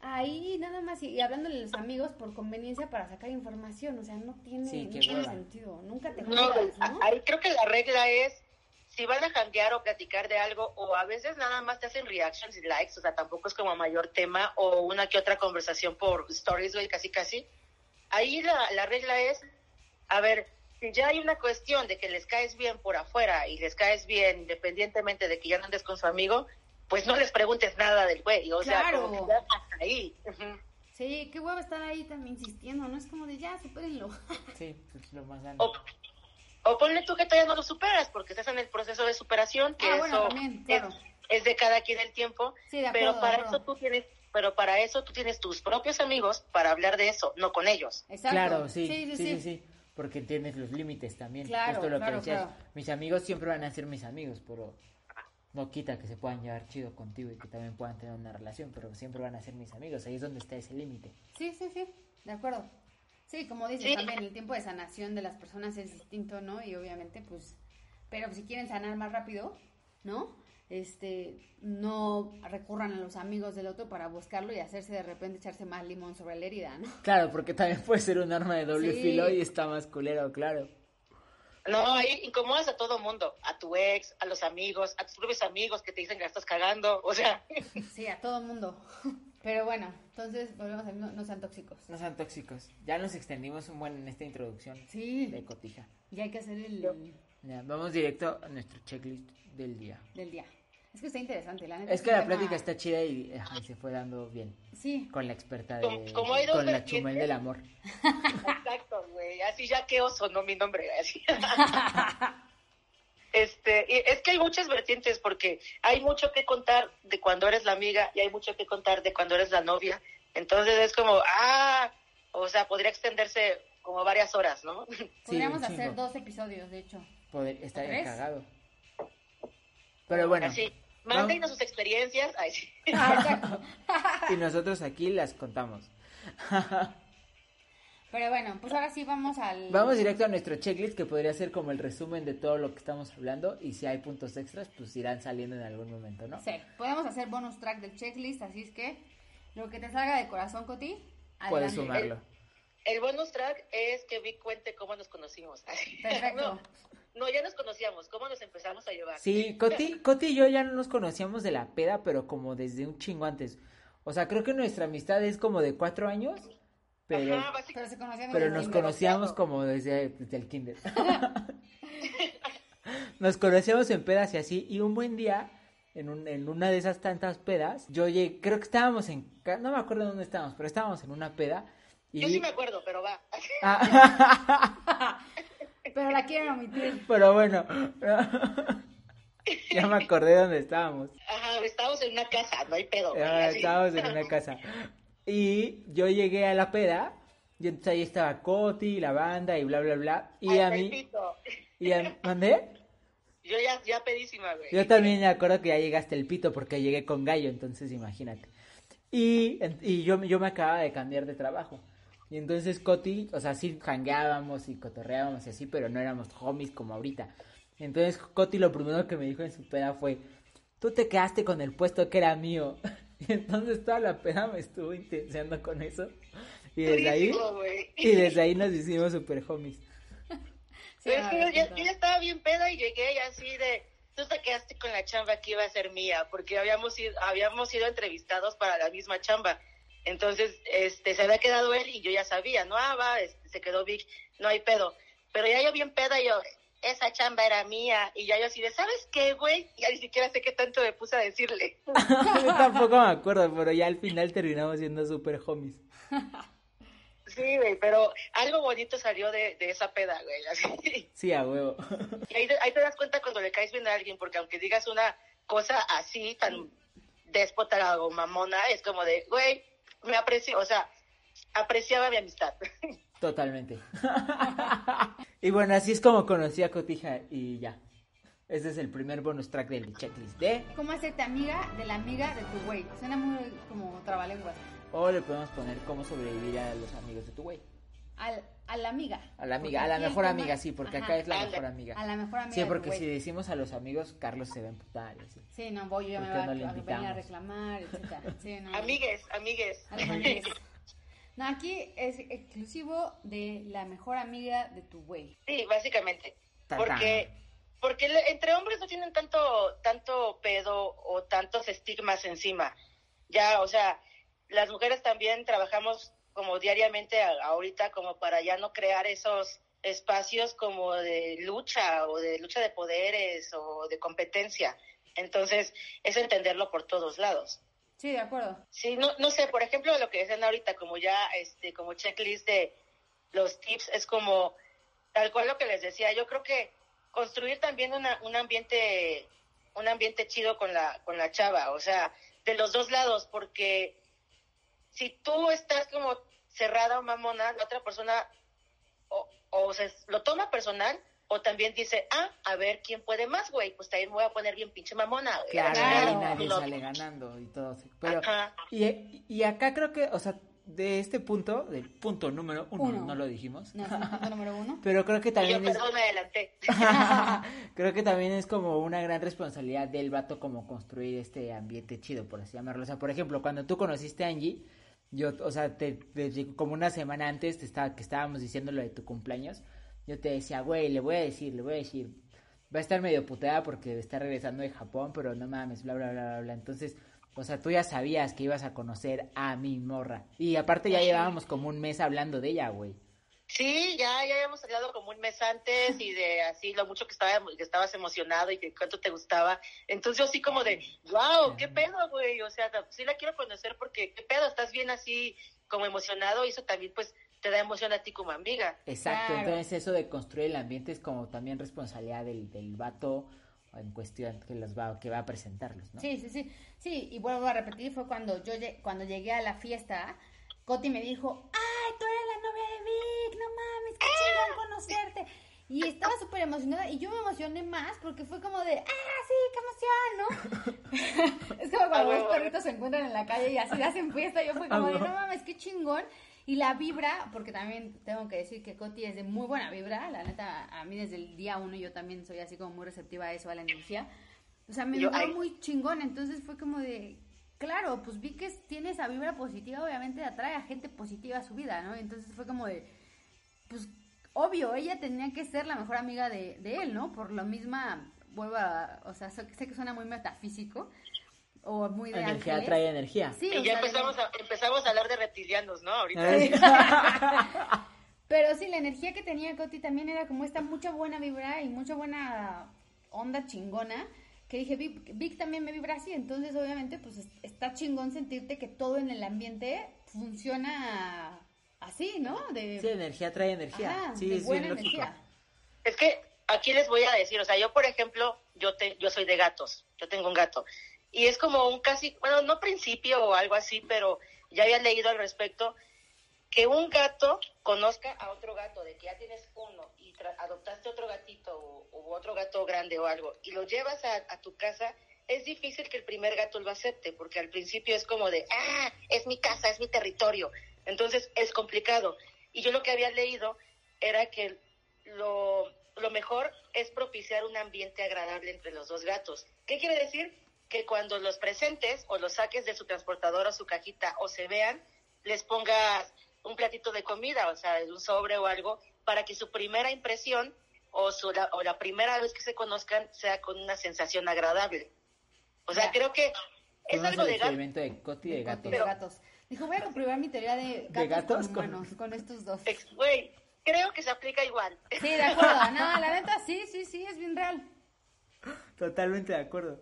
ahí nada más y, y hablándole a los amigos por conveniencia para sacar información. O sea, no tiene, Sí, no tiene sentido. Nunca te No, jodas, ¿no? ahí creo que la regla es si van a janguear o platicar de algo, o a veces nada más te hacen reactions y likes, o sea, tampoco es como mayor tema, o una que otra conversación por stories, güey, casi casi. Ahí la, la regla es, a ver, si ya hay una cuestión de que les caes bien por afuera y les caes bien independientemente de que ya no andes con su amigo, pues no les preguntes nada del güey, o sea, Claro. como que ya estás ahí. Sí, qué huevo estar ahí también insistiendo, ¿no? Es como de, ya, supérenlo. Sí, pues lo más sano. O, o ponle tú que todavía no lo superas, porque estás en el proceso de superación, que Ah, bueno, eso también, es, claro. es de cada quien el tiempo. Sí, de pero acuerdo, para de acuerdo. eso tú tienes, pero para eso tú tienes tus propios amigos para hablar de eso, no con ellos. Exacto. Claro, sí, sí, sí, sí, sí, porque tienes los límites también. Claro, Justo lo claro, que decías. claro. Mis amigos siempre van a ser mis amigos, pero no quita que se puedan llevar chido contigo y que también puedan tener una relación, pero siempre van a ser mis amigos. Ahí es donde está ese límite. Sí, sí, sí, de acuerdo. Sí, como dices, Sí. también el tiempo de sanación de las personas es distinto, ¿no? Y obviamente, pues, pero si quieren sanar más rápido, ¿no? Este, no recurran a los amigos del otro para buscarlo y hacerse de repente echarse más limón sobre la herida, ¿no? Claro, porque también puede ser un arma de doble Sí. filo y está más culero, claro. No, ahí incomodas a todo mundo, a tu ex, a los amigos, a tus propios amigos que te dicen que la estás cagando, o sea, Sí, a todo el mundo. Pero bueno, entonces volvemos a no, no sean tóxicos. No sean tóxicos. Ya nos extendimos un buen en esta introducción Sí. de cotija. Y hay que hacer el Ya, vamos directo a nuestro checklist del día. del día. Es que está interesante, la neta. Es que la tema- plática está chida y ajá, se fue dando bien. Sí. Con la experta de... Como- como hay dos con la vertientes. chumel del amor. Exacto, güey. Así ya que oso, no mi nombre. Así. Este, y es que hay muchas vertientes porque hay mucho que contar de cuando eres la amiga y hay mucho que contar de cuando eres la novia. Entonces es como, ah, o sea, podría extenderse como varias horas, ¿no? Podríamos hacer dos episodios, de hecho. Poder, ¿Tres? cagado. Pero bueno, Así, mándenos sus experiencias. Ay, sí. Ah, y nosotros aquí las contamos. Pero bueno, pues ahora sí vamos al... Vamos directo a nuestro checklist que podría ser como el resumen de todo lo que estamos hablando y si hay puntos extras pues irán saliendo en algún momento, ¿no? Sí, podemos hacer bonus track del checklist, así es que lo que te salga de corazón, Coti, Puedes sumarlo. El bonus track es que Vic cuente cómo nos conocimos. Perfecto. No, no, ya nos conocíamos, cómo nos empezamos a llevar. Sí, Coti, Coti y yo ya no nos conocíamos de la peda, pero como desde un chingo antes. O sea, creo que nuestra amistad es como de cuatro años, pero, Ajá, básicamente. Pero se conocían pero nos conocíamos como desde, desde el kinder. nos conocíamos en pedas y así, y un buen día, en, un- en una de esas tantas pedas, yo llegué, creo que estábamos en, no me acuerdo dónde estábamos, pero estábamos en una peda. Y... Yo sí me acuerdo, pero va. Ah, Pero la quiero omitir. pero bueno, ya me acordé dónde estábamos. Ajá, estábamos en una casa, no hay pedo. estábamos en una casa. Y yo llegué a la peda, y entonces ahí estaba Coti, la banda y bla, bla, bla. Y Ay, a mí, Pepito. y a, ¿mandé? Yo ya, ya pedísima, güey. Yo también me acuerdo que ya llegaste el pito porque llegué con gallo, entonces imagínate. Y, y yo, yo me acababa de cambiar de trabajo. Y entonces Coti, o sea, sí jangueábamos y cotorreábamos y así, pero no éramos homies como ahorita. Entonces Coti lo primero que me dijo en su peda fue, tú te quedaste con el puesto que era mío. Y entonces toda la peda me estuvo intenseando con eso. Y desde ahí, y desde ahí nos hicimos super homies. Sí, Pero es no, que lo yo, ya, siento. yo ya estaba bien peda y llegué y así de, tú te quedaste con la chamba que iba a ser mía, porque habíamos sido, habíamos sido entrevistados para la misma chamba. Entonces, este, se había quedado él y yo ya sabía, no, ah, va, este, se quedó Vic, no hay pedo. Pero ya yo bien peda y yo, esa chamba era mía. Y ya yo así de, ¿sabes qué, güey? Ya ni siquiera sé qué tanto me puse a decirle. Yo tampoco me acuerdo, pero ya al final terminamos siendo super homies. Sí, güey, pero algo bonito salió de, de esa peda, güey, así. Sí, a huevo. Y ahí, te- ahí te das cuenta cuando le caes bien a alguien, porque aunque digas una cosa así, tan déspota o mamona, es como de, güey, me aprecio, o sea, apreciaba mi amistad. Totalmente. y bueno, así es como conocí a Cotija y ya. Ese es el primer bonus track del checklist de... ¿Cómo hacerte amiga de la amiga de tu güey? Suena muy como trabalenguas. O le podemos poner cómo sobrevivir a los amigos de tu güey. Al, a la amiga. A la amiga, Porque a la mejor tema- amiga, sí, porque Ajá, acá es la mejor amiga. A la mejor amiga Sí, porque si decimos a los amigos, Carlos se va a emputar. Sí, no, voy, yo ya me ¿Por voy qué a, no le a venir a reclamar, etcétera. Sí, no. amigues, amigues. A las amigas. No, aquí es exclusivo de la mejor amiga de tu güey. Sí, básicamente. Tatán. Porque, porque entre hombres no tienen tanto, tanto pedo o tantos estigmas encima. Ya, o sea, las mujeres también trabajamos como diariamente ahorita como para ya no crear esos espacios como de lucha o de lucha de poderes o de competencia. Entonces, es entenderlo por todos lados. Sí, de acuerdo. Sí, no, no sé, por ejemplo, lo que decían ahorita, como ya, este, como checklist de los tips, es como, tal cual lo que les decía, yo creo que construir también una, un ambiente, un ambiente chido con la, con la chava, o sea, de los dos lados, porque si tú estás como cerrada o mamona, la otra persona o, o se lo toma personal, o también dice, ah, a ver quién puede más, güey, pues también me voy a poner bien pinche mamona. güey. Claro, Claro. y nadie No. sale ganando y todo. así. Pero, Ajá. y, y acá creo que, o sea, de este punto, del punto número uno, Uno. no lo dijimos. No, es el punto número uno. Pero creo que yo, también es... perdón, me adelanté. Creo que también es como una gran responsabilidad del vato como construir este ambiente chido, por así llamarlo. O sea, por ejemplo, cuando tú conociste a Angie, yo, o sea, te, te- como una semana antes te estaba, que estábamos diciendo lo de tu cumpleaños, yo te decía, güey, le voy a decir, le voy a decir, va a estar medio puteada porque está regresando de Japón, pero no mames, bla, bla, bla, bla, bla. Entonces, O sea, tú ya sabías que ibas a conocer a mi morra. Y aparte ya llevábamos como un mes hablando de ella, güey. Sí, ya, ya habíamos hablado como un mes antes y de así lo mucho que, estaba, que estabas emocionado y que cuánto te gustaba. Entonces yo así como de, wow, qué pedo, güey. O sea, sí la quiero conocer porque qué pedo, estás bien así como emocionado y eso también pues te da emoción a ti como amiga. Exacto, entonces eso de construir el ambiente es como también responsabilidad del, del vato en cuestión que los va que va a presentarlos, ¿no? Sí, sí, sí. Sí, y vuelvo a repetir, fue cuando yo cuando llegué a la fiesta, Coti me dijo, "Ay, tú eres la novia de Vic, no mames, qué chido conocerte." Y estaba súper emocionada y yo me emocioné más porque fue como de, ah, sí, qué emoción, ¿no? es como cuando los perritos se encuentran en la calle y así hacen fiesta. Yo fue como de, no mames, qué chingón. Y la vibra, porque también tengo que decir que Coti es de muy buena vibra, la neta, a mí desde el día uno yo también soy así como muy receptiva a eso, a la energía. O sea, me dio muy chingón, entonces fue como de, claro, pues vi que tiene esa vibra positiva, obviamente atrae a gente positiva a su vida, ¿no? Entonces fue como de, pues, obvio, ella tenía que ser la mejor amiga de, de él, ¿no? Por lo misma, vuelvo a, o sea, sé que suena muy metafísico, o muy de Energía atrae energía. Sí, y ya empezamos, a, empezamos a hablar de reptilianos, ¿no? Ahorita. Pero sí, la energía que tenía Coti también era como esta mucha buena vibra y mucha buena onda chingona. Que dije, Vic, también me vibra así. Entonces, obviamente, pues está chingón sentirte que todo en el ambiente funciona así, ¿no? De, sí, energía trae energía. sí, de buena energía. Es que aquí les voy a decir, o sea, yo, por ejemplo, yo, te, yo soy de gatos. Yo tengo un gato y es como un casi, bueno, no principio o algo así, pero ya había leído al respecto, que un gato conozca a otro gato, de que ya tienes uno y adoptaste otro gatito o, otro gato grande o algo y lo llevas a, tu casa, es difícil que el primer gato lo acepte, porque al principio es como de, ah, es mi casa, es mi territorio. Entonces es complicado. Y yo lo que había leído era que lo, lo mejor es propiciar un ambiente agradable entre los dos gatos. ¿Qué quiere decir? que cuando los presentes o los saques de su transportador o su cajita o se vean, les pongas un platito de comida, o sea, un sobre o algo, para que su primera impresión o, su, la, o la primera vez que se conozcan sea con una sensación agradable. O sea, creo que es algo de, experimento de de gatos. De gatos. Dijo, voy a comprobar mi teoría de gatos, con humanos, con... estos dos. Güey, creo que se aplica igual. Sí, de acuerdo. No, la neta, sí, sí, sí, es bien real. Totalmente de acuerdo.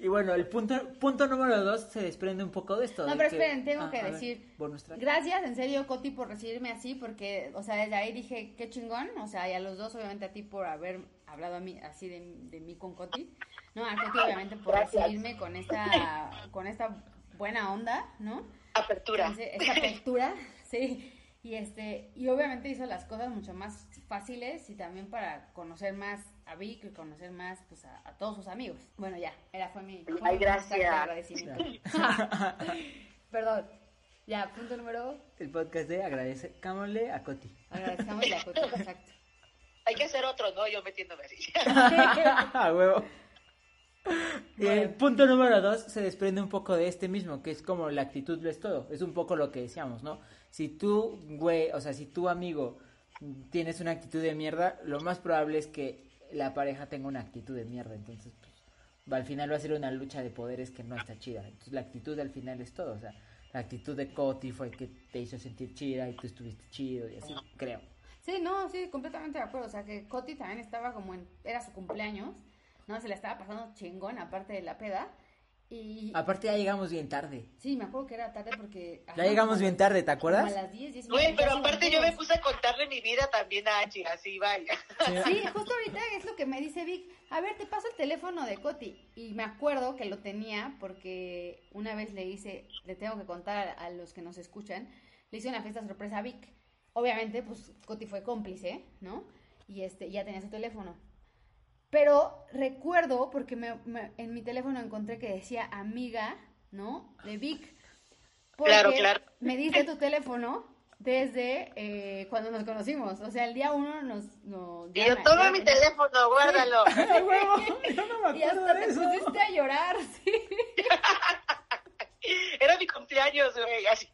Y bueno, el punto, punto número dos se desprende un poco de esto. No, pero esperen, tengo ah, que decir. gracias, en serio, Coti, por recibirme así, porque, o sea, desde ahí dije, qué chingón. O sea, y a los dos, obviamente, a ti por haber hablado a mí, así de, de mí con Coti. No, a Coti, obviamente, por recibirme con esta, con esta buena onda, ¿no? Apertura. esta apertura, sí. Y este, y obviamente hizo las cosas mucho más fáciles y también para conocer más a Vic y conocer más pues a, todos sus amigos. Bueno, ya, era fue mi, Ay, gracias. agradecimiento. Perdón. Ya, punto número El podcast de agradezcámosle a Coti. Agradezcámosle a Coti, exacto. Hay que hacer otro, ¿no? Yo metiéndome así. a huevo. Eh, punto número dos se desprende un poco de este mismo, que es como la actitud es todo. Es un poco lo que decíamos, ¿no? Si tú, güey, o sea, si tu amigo tienes una actitud de mierda, lo más probable es que la pareja tenga una actitud de mierda. Entonces, pues, al final va a ser una lucha de poderes que no está chida. Entonces, la actitud al final es todo. O sea, la actitud de Coti fue que te hizo sentir chida y tú estuviste chido y así, creo. Sí, no, sí, completamente de acuerdo. O sea, que Coti también estaba como en. Era su cumpleaños, ¿no? Se la estaba pasando chingón, aparte de la peda. Y... Aparte ya llegamos bien tarde. Sí, me acuerdo que era tarde porque... ya llegamos bien tarde, ¿te acuerdas? a las 10, 10 Güey, pero aparte yo me puse a contarle mi vida también a Angie, así vaya. Sí, justo ahorita es lo que me dice Vic. A ver, te paso el teléfono de Coti. Y me acuerdo que lo tenía porque una vez le hice, le tengo que contar a, los que nos escuchan, le hice una fiesta sorpresa a Vic. Obviamente, pues Coti fue cómplice, ¿no? Y este, ya tenía su teléfono. Pero recuerdo, porque me, en mi teléfono encontré que decía amiga, ¿no? De Vic. claro, claro. Me dice tu teléfono desde eh, cuando nos conocimos. O sea, el día uno nos... nos y yo, toma mi teléfono, guárdalo. y hasta te pusiste a llorar, sí. Era mi cumpleaños, güey, así.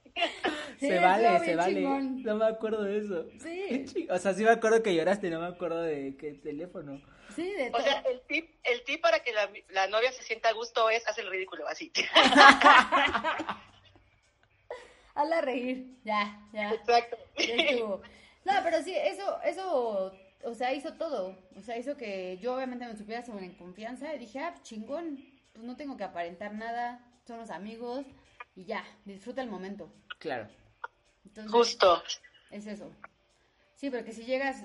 Sí, se vale, se vale. chingón. No me acuerdo de eso. Sí. O sea, sí me acuerdo que lloraste, no me acuerdo de qué teléfono. Sí, de O todo. sea, el tip, el tip para que la, la novia se sienta a gusto es hacer el ridículo, así. Hazla reír. Ya, ya. Exacto. Ya. No, pero sí, eso, eso, o sea, hizo todo. O sea, hizo que yo obviamente me supiera sobre en confianza y dije, ah, chingón, pues no tengo que aparentar nada, somos amigos y ya, disfruta el momento. Claro. Entonces, Justo. es eso. Sí, porque si llegas,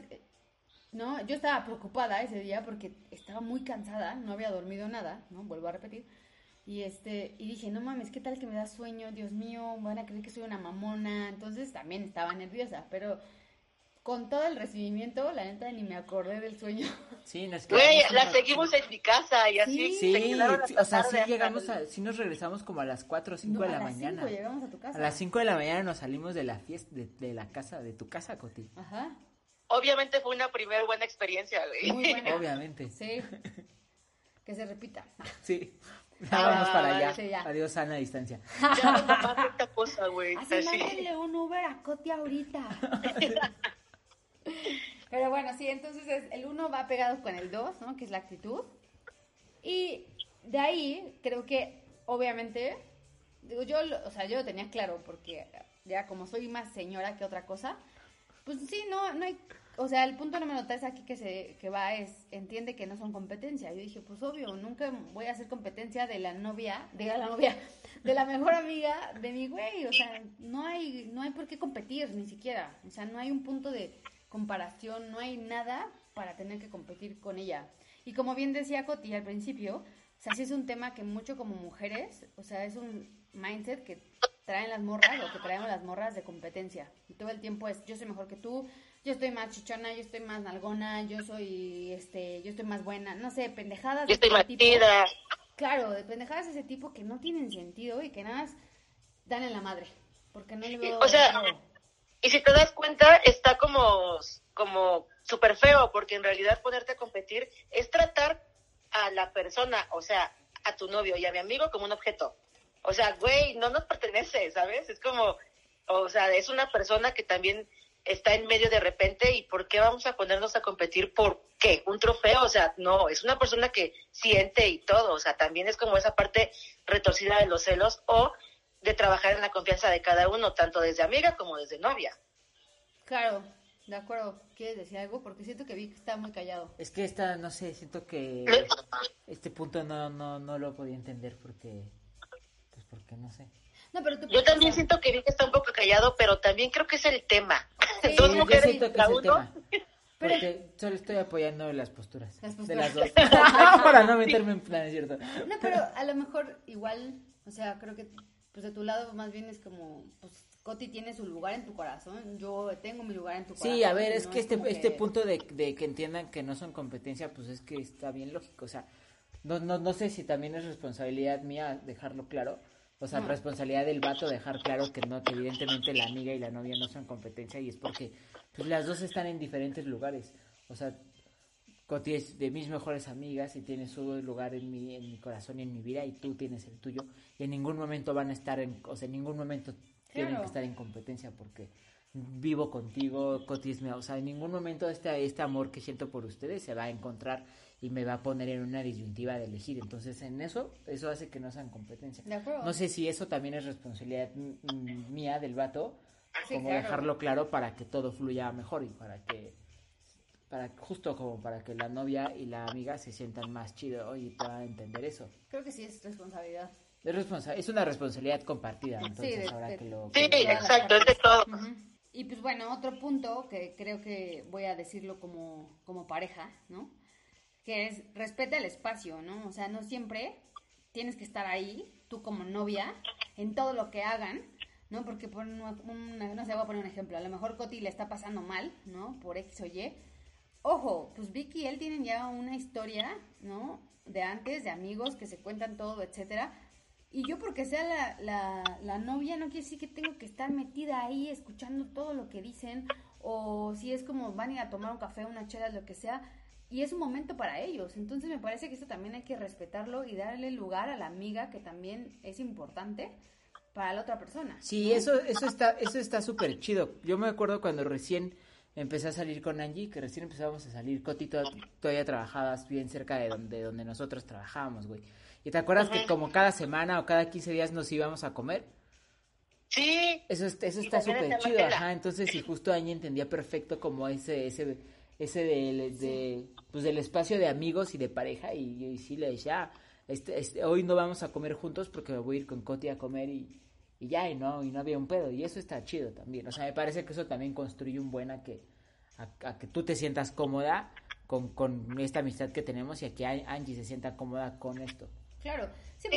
no, yo estaba preocupada ese día porque estaba muy cansada, no había dormido nada, ¿no? Vuelvo a repetir. Y este, y dije, no mames, ¿qué tal que me da sueño? Dios mío, van a creer que soy una mamona. Entonces también estaba nerviosa, pero con todo el recibimiento, la neta ni me acordé del sueño. Sí, nos Güey, la una- seguimos en mi casa y así. Sí, se quedaron sí, hasta o sea, sí tarde llegamos el- a, sí nos regresamos como a las 4 o 5 No, de la a las mañana. cinco llegamos a tu casa. A las 5 de la mañana nos salimos de la fiesta, de, de la casa, de tu casa, Coti. Ajá, Obviamente fue una primera buena experiencia, güey. muy buena. Obviamente. Sí, que se repita. Sí. Ya vamos para allá. sí, ya. Adiós, sana distancia. Ya no esta cosa, güey. Así, Así. mándenle un Uber a Coti ahorita. Pero bueno, sí, entonces es- el uno va pegado con el dos, ¿no? Que es la actitud. Y de ahí, creo que, obviamente, digo, yo, lo- o sea, yo lo tenía claro, porque ya como soy más señora que otra cosa, pues sí, no, no hay, o sea, el punto número tres aquí que se, que va es, entiende que no son competencia. Yo dije, pues obvio, nunca voy a hacer competencia de la novia, de la novia, de la mejor amiga de mi güey, o sea, no hay, no hay por qué competir, ni siquiera, o sea, no hay un punto de comparación, no hay nada para tener que competir con ella. Y como bien decía Coti al principio, o sea, sí es un tema que mucho como mujeres, o sea, es un mindset que traen las morras o que traemos las morras de competencia. Y todo el tiempo es, yo soy mejor que tú, yo estoy más chichona, yo estoy más nalgona, yo soy, este, yo estoy más buena, no sé, pendejadas. Yo estoy matida. Claro, de pendejadas de ese tipo que no tienen sentido y que nada más dan en la madre. Porque no le veo... O sea. Y si te das cuenta, está como, como súper feo, porque en realidad ponerte a competir es tratar a la persona, o sea, a tu novio y a mi amigo como un objeto. O sea, güey, no nos pertenece, ¿sabes? Es como, o sea, es una persona que también está en medio de repente y ¿por qué vamos a ponernos a competir por qué? ¿Un trofeo? O sea, no, es una persona que siente y todo, o sea, también es como esa parte retorcida de los celos o de trabajar en la confianza de cada uno, tanto desde amiga como desde novia. Claro, de acuerdo. ¿Quieres decir algo? Porque siento que vi que está muy callado. Es que esta, no sé, siento que este punto no, no, no lo podía entender porque, pues porque no sé. No, pero tú Yo también siento que Vic está un poco callado, pero también creo que es el tema. Sí, Dos mujeres siento que es contra el uno. tema. Porque solo estoy apoyando las posturas. Las De las dos. Para no meterme en plan, es cierto. No, pero a lo mejor igual, o sea, creo que pues de tu lado más bien es como, pues Coti tiene su lugar en tu corazón, yo tengo mi lugar en tu corazón. Sí, a ver, es ¿no? que este, este punto de, de que entiendan que no son competencia, pues es que está bien lógico. O sea, no, no, no sé si también es responsabilidad mía dejarlo claro. O sea, responsabilidad del vato dejar claro que no, que evidentemente la amiga y la novia no son competencia y es porque pues, las dos están en diferentes lugares. O sea, Coti es de mis mejores amigas y tiene su lugar en mi, en mi corazón y en mi vida y tú tienes el tuyo. Y en ningún momento van a estar en, o sea, en ningún momento tienen que estar en competencia porque vivo contigo, Coti es mi- o sea, en ningún momento este, este amor que siento por ustedes se va a encontrar y me va a poner en una disyuntiva de elegir. Entonces, en eso, eso hace que no sean competencia. De acuerdo. No sé si eso también es responsabilidad mía del vato, Sí, como claro. dejarlo claro para que todo fluya mejor y para que para justo como para que la novia y la amiga se sientan más chido y puedan entender eso. Creo que sí es responsabilidad. Es, responsa- es una responsabilidad compartida, entonces de- ahora de- que lo... Sí, exacto, es de todo. Y pues bueno, otro punto que creo que voy a decirlo como, como pareja, ¿no? Que es respeta el espacio, ¿no? O sea, no siempre tienes que estar ahí, tú como novia, en todo lo que hagan, ¿no? Porque por no sé, voy a poner un ejemplo, a lo mejor Coti le está pasando mal, ¿no? Por X o Y. Ojo, pues Vicky y él tienen ya una historia, ¿no? De antes, de amigos que se cuentan todo, etcétera. Y yo porque sea la, la, la novia no quiere decir que tengo que estar metida ahí escuchando todo lo que dicen o si es como van a ir a tomar un café, una chela, lo que sea y es un momento para ellos. Entonces me parece que esto también hay que respetarlo y darle lugar a la amiga que también es importante para la otra persona. Sí, eso, eso está, eso está súper chido. Yo me acuerdo cuando recién empecé a salir con Angie, que recién empezábamos a salir, Coti todavía trabajabas bien cerca de donde, donde nosotros trabajábamos, güey. ¿Y te acuerdas que como cada semana o cada 15 días nos íbamos a comer? Sí. Eso, eso está súper chido, ajá. Entonces, y justo Angie entendía perfecto como ese, ese, ese de, de pues del espacio de amigos y de pareja, y, y sí le decía, ah, este, este, hoy no vamos a comer juntos porque me voy a ir con Coti a comer y, y ya, y no, y no había un pedo, y eso está chido también. O sea, me parece que eso también construye un buen a que, a, que tú te sientas cómoda con, con esta amistad que tenemos y a que Angie se sienta cómoda con esto. Claro, sí,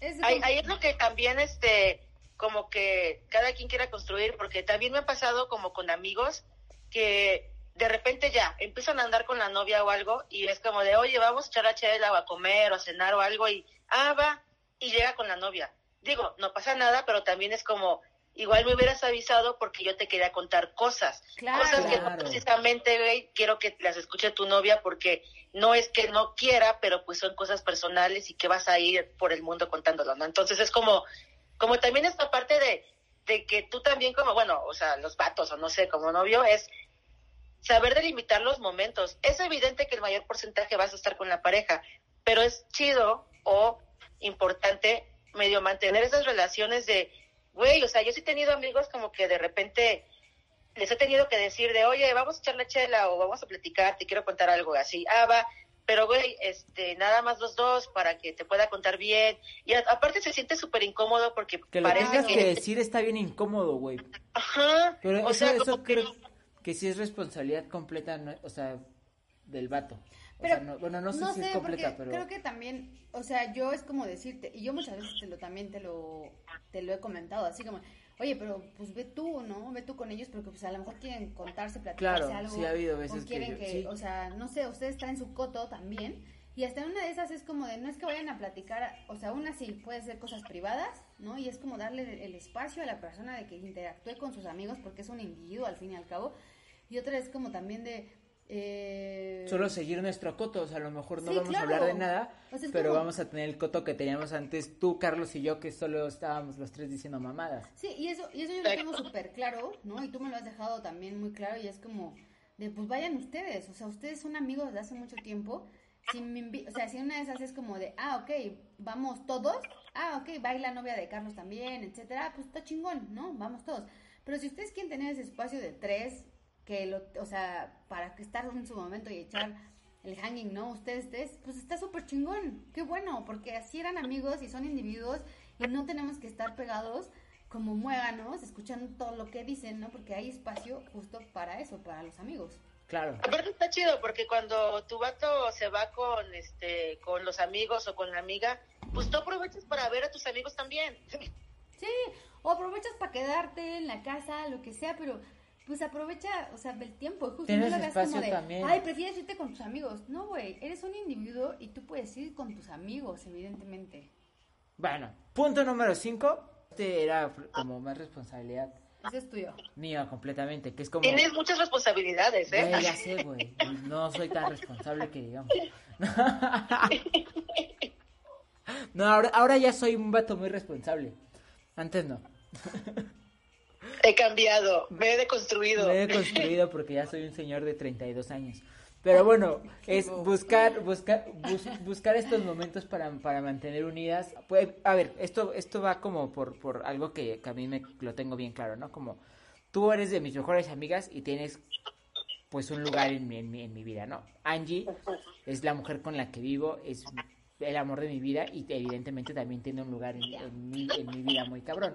es ahí, ahí, es lo que también, este, como que cada quien quiera construir, porque también me ha pasado como con amigos que de repente ya empiezan a andar con la novia o algo y es como de, oye, vamos a echar a chela o a comer o a cenar o algo y, ah, va, y llega con la novia. Digo, no pasa nada, pero también es como, igual me hubieras avisado porque yo te quería contar cosas. cosas que precisamente, güey, quiero que las escuche tu novia porque no es que no quiera, pero pues son cosas personales y que vas a ir por el mundo contándolo, ¿no? Entonces es como, como también esta parte de, de que tú también como, bueno, o sea, los vatos o no sé, como novio, es saber delimitar los momentos. Es evidente que el mayor porcentaje vas a estar con la pareja, pero es chido o importante medio mantener esas relaciones de, güey, o sea, yo sí he tenido amigos como que de repente les he tenido que decir de, oye, vamos a echar la chela o vamos a platicar, te quiero contar algo así, ah, va, pero güey, este, nada más los dos para que te pueda contar bien. Y aparte se siente súper incómodo porque que parece que... decir está bien incómodo, güey. Ajá. Pero o sea, eso creo que... sí es responsabilidad completa, o sea, del vato. Pero, bueno, no sé si es completa, pero... Creo que también, o sea, yo es como decirte, y yo muchas veces te lo, también te lo, te lo he comentado, así como, oye, pero pues ve tú, ¿no? Ve tú con ellos porque pues a lo mejor quieren contarse, platicarse claro, algo. Sí, ha habido veces o quieren que, o sea, no sé, ustedes en su coto también. Y hasta una de esas es como de, no es que vayan a platicar, o sea, una sí puede ser cosas privadas, ¿no? Y es como darle el espacio a la persona de que interactúe con sus amigos porque es un individuo al fin y al cabo. Y otra es como también de, eh... Solo seguir nuestro coto, o sea, a lo mejor no vamos a hablar de nada, pero vamos a tener el coto que teníamos antes tú, Carlos y yo, que solo estábamos los tres diciendo mamadas. Sí, y eso, y eso yo lo tengo súper claro, ¿no? Y tú me lo has dejado también muy claro y es como de, pues vayan ustedes, o sea, ustedes son amigos de hace mucho tiempo. Si o sea, si una de esas es como de, ah, ok, vamos todos, ah, ok, va la novia de Carlos también, etcétera, pues está chingón, ¿no? Vamos todos. Pero si ustedes quieren tener ese espacio de tres, que lo, o sea, para que estar en su momento y echar el hanging, ¿no? Ustedes, ustedes pues está súper chingón, qué bueno, porque así eran amigos y son individuos y no tenemos que estar pegados como muéganos, escuchando todo lo que dicen, ¿no? Porque hay espacio justo para eso, para los amigos. Claro. Aparte está chido porque cuando tu vato se va con este con los amigos o con la amiga, pues tú aprovechas para ver a tus amigos también. Sí, o aprovechas para quedarte en la casa, lo que sea, pero pues aprovecha, o sea, el tiempo. Justo Tienes no lo como de, también. ay, prefieres irte con tus amigos. No, güey, eres un individuo y tú puedes ir con tus amigos, evidentemente. Bueno, punto número 5. Este era como más responsabilidad. Ese es tuyo. Mía, completamente, que es como... Tienes muchas responsabilidades, ¿eh? ya sé, güey. No soy tan responsable que digamos. no, ahora, ahora ya soy un vato muy responsable. Antes no. He cambiado, me he deconstruido. Me he deconstruido porque ya soy un señor de 32 años. Pero bueno, es buscar, buscar, buscar estos momentos para, para mantener unidas. Pues, a ver, esto, esto va como por, por algo que, a mí me lo tengo bien claro, ¿no? Como tú eres de mis mejores amigas y tienes pues un lugar en mi, en mi, en mi vida, ¿no? Angie es la mujer con la que vivo, es el amor de mi vida y evidentemente también tiene un lugar en, en, mi, en mi vida muy cabrón.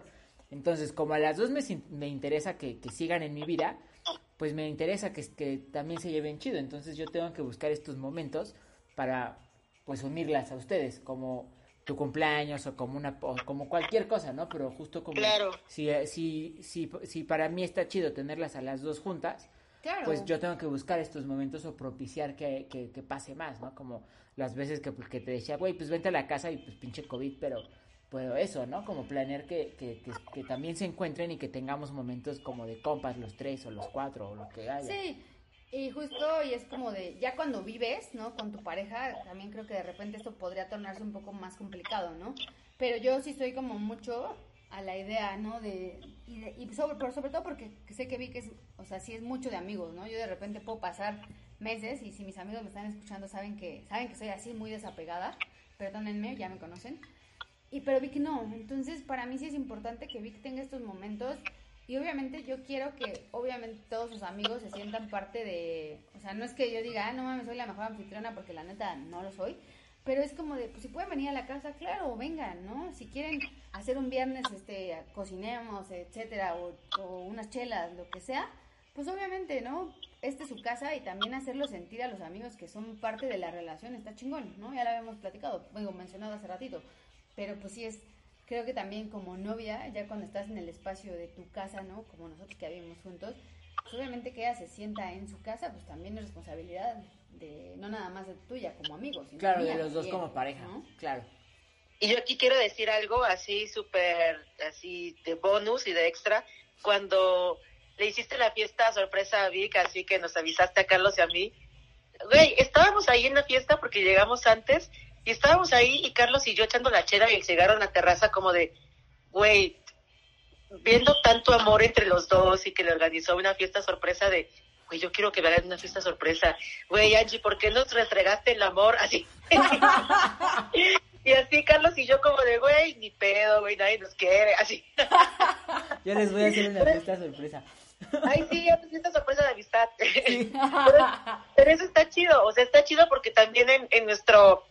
Entonces, como a las dos me, me interesa que, sigan en mi vida, pues me interesa que, que también se lleven chido. Entonces yo tengo que buscar estos momentos para, pues, unirlas a ustedes, como tu cumpleaños o como una como cualquier cosa, ¿no? Pero justo como claro. si, si, si, si para mí está chido tenerlas a las dos juntas, pues yo tengo que buscar estos momentos o propiciar que, que, que pase más, ¿no? Como las veces que, que te decía, güey, pues vente a la casa y pues pinche COVID, pero pero eso, ¿no? Como planear que, que, que, también se encuentren y que tengamos momentos como de compas, los tres o los cuatro o lo que haya. Sí, y justo, y es como de, ya cuando vives, ¿no? Con tu pareja, también creo que de repente esto podría tornarse un poco más complicado, ¿no? Pero yo sí soy como mucho a la idea, ¿no? De, y, de- y sobre, pero sobre todo porque sé que vi que es, o sea, sí es mucho de amigos, ¿no? Yo de repente puedo pasar meses y si mis amigos me están escuchando saben que saben que soy así muy desapegada, perdónenme, ya me conocen. Y pero Vic no, entonces para mí sí es importante que Vic tenga estos momentos y obviamente yo quiero que obviamente todos sus amigos se sientan parte de, o sea, no es que yo diga, ah, no mames, soy la mejor anfitriona porque la neta no lo soy, pero es como de, pues si pueden venir a la casa, claro, vengan, ¿no? Si quieren hacer un viernes, este, cocinemos, etcétera, o, o unas chelas, lo que sea, pues obviamente, ¿no? Esta es su casa y también hacerlo sentir a los amigos que son parte de la relación está chingón, ¿no? Ya lo habíamos platicado, bueno, mencionado hace ratito, pero pues sí es, creo que también como novia, ya cuando estás en el espacio de tu casa, ¿no? Como nosotros que vivimos juntos, pues obviamente que ella se sienta en su casa, pues también es responsabilidad de, no nada más de tuya como amigos, sino Claro, de los dos como pareja, ¿no? claro. Y yo aquí quiero decir algo así súper, así de bonus y de extra. Cuando le hiciste la fiesta sorpresa a Vic, así que nos avisaste a Carlos y a mí. Güey, estábamos ahí en la fiesta porque llegamos antes y estábamos ahí y Carlos y yo echando la chela y el cigarro en la terraza como de, güey, viendo tanto amor entre los dos y que le organizó una fiesta sorpresa de, güey, yo quiero que me hagan una fiesta sorpresa. Güey, Angie, ¿por qué nos restregaste el amor así? y así Carlos y yo como de, güey, ni pedo, güey, nadie nos quiere, así. Yo les voy a hacer una fiesta sorpresa. Ay, sí, una fiesta sorpresa de amistad. pero, pero eso está chido, o sea, está chido porque también en, en nuestro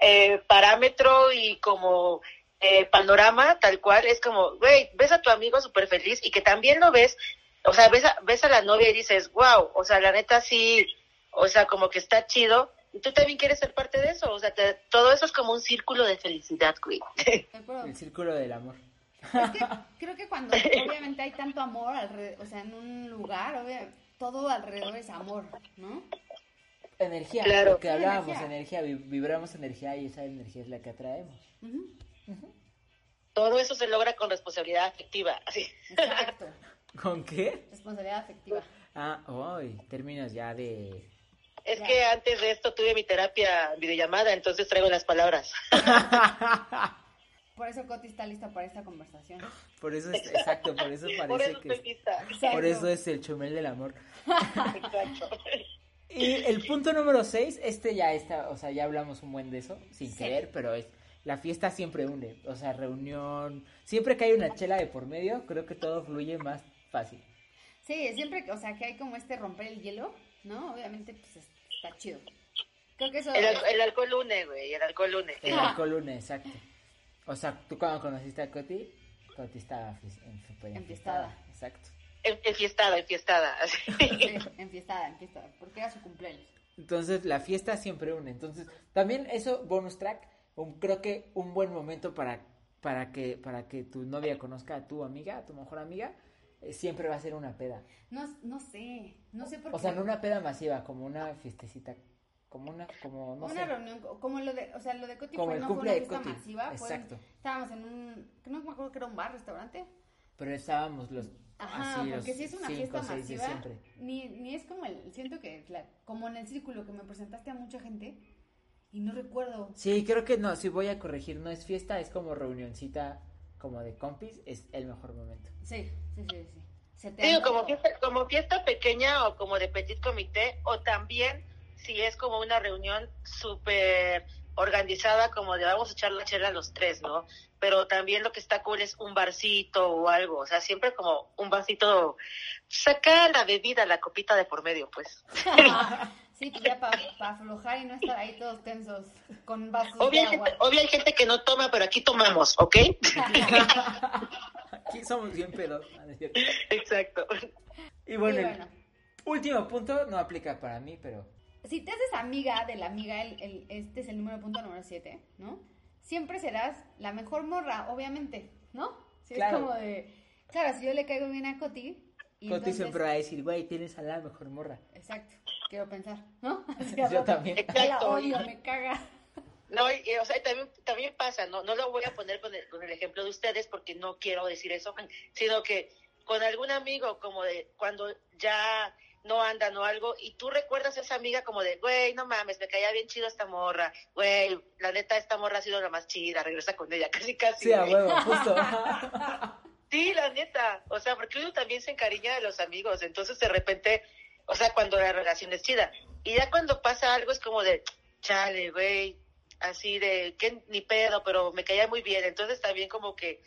eh, parámetro y como eh, panorama tal cual es como, güey, ves a tu amigo súper feliz y que también lo ves, o sea, ves a, ves a la novia y dices, wow, o sea, la neta sí, o sea, como que está chido. Y tú también quieres ser parte de eso, o sea, te- todo eso es como un círculo de felicidad, güey. El círculo del amor. Es que creo que cuando obviamente hay tanto amor alrededor, o sea, en un lugar, obvia- todo alrededor es amor, ¿no? Energía, Claro. lo que hablábamos, energía. energía, vi- vibramos energía y esa energía es la que atraemos. Todo eso se logra con responsabilidad afectiva, así. Exacto. ¿Con qué? Responsabilidad afectiva. Ah, hoy, términos ya de... Es Ya. que antes de esto tuve mi terapia videollamada, entonces traigo las palabras. Por eso Coti está lista para esta conversación. Por eso es, exacto, por eso Por parece eso que... Por eso es el chumel del amor. Exacto. Y el punto número 6, este ya está, o sea, ya hablamos un buen de eso, sin Sí. querer, pero es, la fiesta siempre une, o sea, reunión, siempre que hay una chela de por medio, creo que todo fluye más fácil. Sí, siempre, que- o sea, que hay como este romper el hielo, ¿no? Obviamente, pues es- está chido. Creo que eso... El, el alcohol une, güey, el alcohol une. El alcohol une, exacto. O sea, tú cuando conociste a Coti, Coti estaba enfiestada, exacto. En- Enfiestada, enfiestada. así. Sí, enfiestada, enfiestada, porque era su cumpleaños. Entonces la fiesta siempre une. Entonces también eso, bonus track, un- creo que un buen momento para, para, que, para que tu novia conozca a tu amiga, a tu mejor amiga, eh, siempre va a ser una peda. No, no sé, no sé por qué. O sea, no una peda masiva, como una fiestecita, como una, como, no una sé. reunión, como lo de, o sea, lo de Coti Como fue, el no fue una fiesta masiva, fue- exacto. estábamos en un, que no me acuerdo que era un bar, restaurante. Pero estábamos los... Ajá, así, porque los si es una cinco, fiesta masiva, siempre. ni, ni es como el, siento que la- como en el círculo que me presentaste a mucha gente y no recuerdo. Sí, creo que no, si voy a corregir, no es fiesta, es como reunioncita, como de compis, es el mejor momento. Sí, sí, sí, sí. Se te Digo, como fiesta, como fiesta pequeña o como de petit comité, o también si es como una reunión súper organizada, como de vamos a echar la chela los tres, ¿no? Pero también lo que está cool es un barcito o algo, o sea, siempre como un vasito, saca la bebida, la copita de por medio, pues. sí, pues ya para aflojar y no estar ahí todos tensos con vasos Obvio de hay, agua. gente, obvio hay gente que no toma, pero aquí tomamos, ¿ok? Aquí somos bien pedos. Exacto. Y bueno, Sí, el último punto no aplica para mí, pero si te haces amiga de la amiga, el, el- este es el número punto número 7, ¿no? Siempre serás la mejor morra, obviamente, ¿no? Si Claro. Es como de, claro, si yo le caigo bien a Coti. Y Coti entonces- siempre va a decir, güey, tienes a la mejor morra. Exacto, quiero pensar, ¿no? Yo también. "Ay, La Exacto, odio, me caga. No, y, y, o sea, también, también pasa, ¿no? No lo voy a poner con el, con el ejemplo de ustedes porque no quiero decir eso, sino que con algún amigo, como de cuando ya no andan o algo, y tú recuerdas a esa amiga como de, güey, no mames, me caía bien chido esta morra, güey, la neta, esta morra ha sido la más chida, regresa con ella, casi, casi. Sí, a güey. huevo, justo. Sí, la neta. O sea, porque uno también se encariña de los amigos. Entonces, de repente, o sea, cuando la relación es chida. Y ya cuando pasa algo es como de, chale, güey, así de, que ni pedo, pero me caía muy bien. Entonces, también como que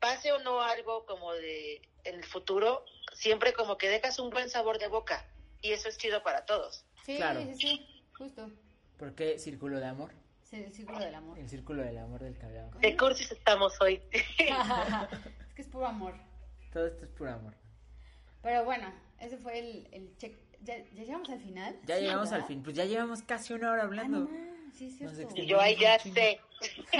pase o no algo como de, en el futuro, siempre como que dejas un buen sabor de boca. Y eso es chido para todos. Sí, Claro. sí, sí, justo. ¿Por qué círculo de amor? Sí, el círculo del amor. El círculo del amor del que. ¿Qué cursis estamos hoy? es que es puro amor. Todo esto es puro amor. Pero bueno, ese fue el, el check. ¿Ya, ya llegamos al final? Ya Sí, llegamos al ¿verdad? fin. Pues ya llevamos casi una hora Ah, hablando. ma, sí, es cierto. y yo ahí ya sé.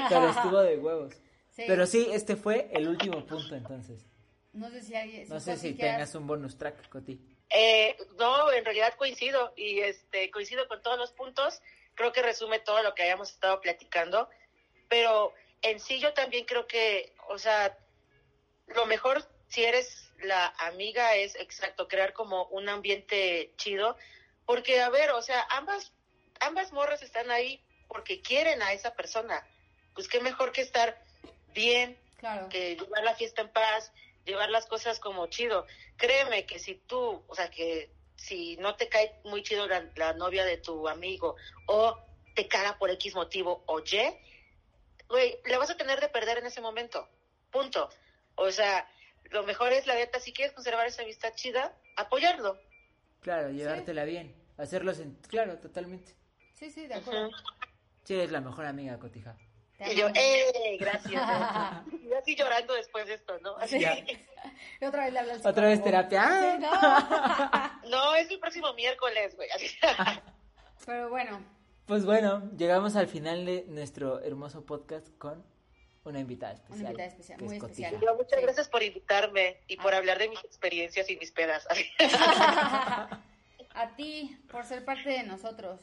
Pero estuvo de huevos. Sí. Pero sí, este fue el último punto entonces. No sé si alguien. No sé si tengas un bonus track, Coti. Eh, no, en realidad coincido y este coincido con todos los puntos. Creo que resume todo lo que hayamos estado platicando, pero en sí yo también creo que, o sea, lo mejor si eres la amiga es exacto crear como un ambiente chido, porque a ver, o sea, ambas ambas morras están ahí porque quieren a esa persona. Pues qué mejor que estar bien, Claro. que llevar la fiesta en paz, llevar las cosas como chido. Créeme que si tú, o sea, que si no te cae muy chido la, la novia de tu amigo o te caga por X motivo o Y, güey, le vas a tener de perder en ese momento. Punto. O sea, lo mejor es la neta, si quieres conservar esa amistad chida, apoyarlo. Claro, llevártela bien. Hacerlo en... Claro, totalmente. Sí, sí, de acuerdo. Sí, eres la mejor amiga, Cotija. Te Y yo. ¡eh! Gracias. y así llorando después de esto, ¿no? Así. Y otra vez le hablas. Otra vez terapia. ¡Ah! Sí, no. No, es el próximo miércoles, güey. Así. Pero bueno, Pues bueno, llegamos al final de nuestro hermoso podcast con una invitada especial. Una invitada especial, muy es especial. Yo, muchas Sí. gracias por invitarme y por hablar de mis experiencias y mis pedas. a ti por ser parte de nosotros.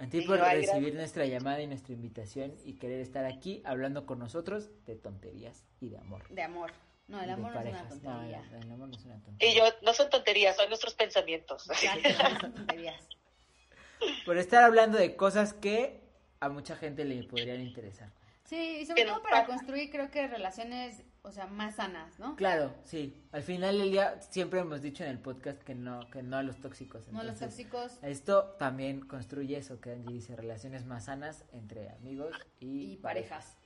A ti por recibir gracias. nuestra llamada y nuestra invitación y querer estar aquí hablando con nosotros de tonterías y de amor. De amor. No, el de amor no es una tontería. No, el amor no es una tontería. y yo, no son tonterías, son nuestros pensamientos. Exacto, no son tonterías. Por estar hablando de cosas que a mucha gente le podrían interesar. Sí, y sobre todo para construir, creo que relaciones, o sea, más sanas, ¿no? Claro, sí. Al final del día siempre hemos dicho en el podcast que no, que no a los tóxicos. No los Entonces, tóxicos Esto también construye eso que Angie dice, relaciones más sanas entre amigos y, y parejas.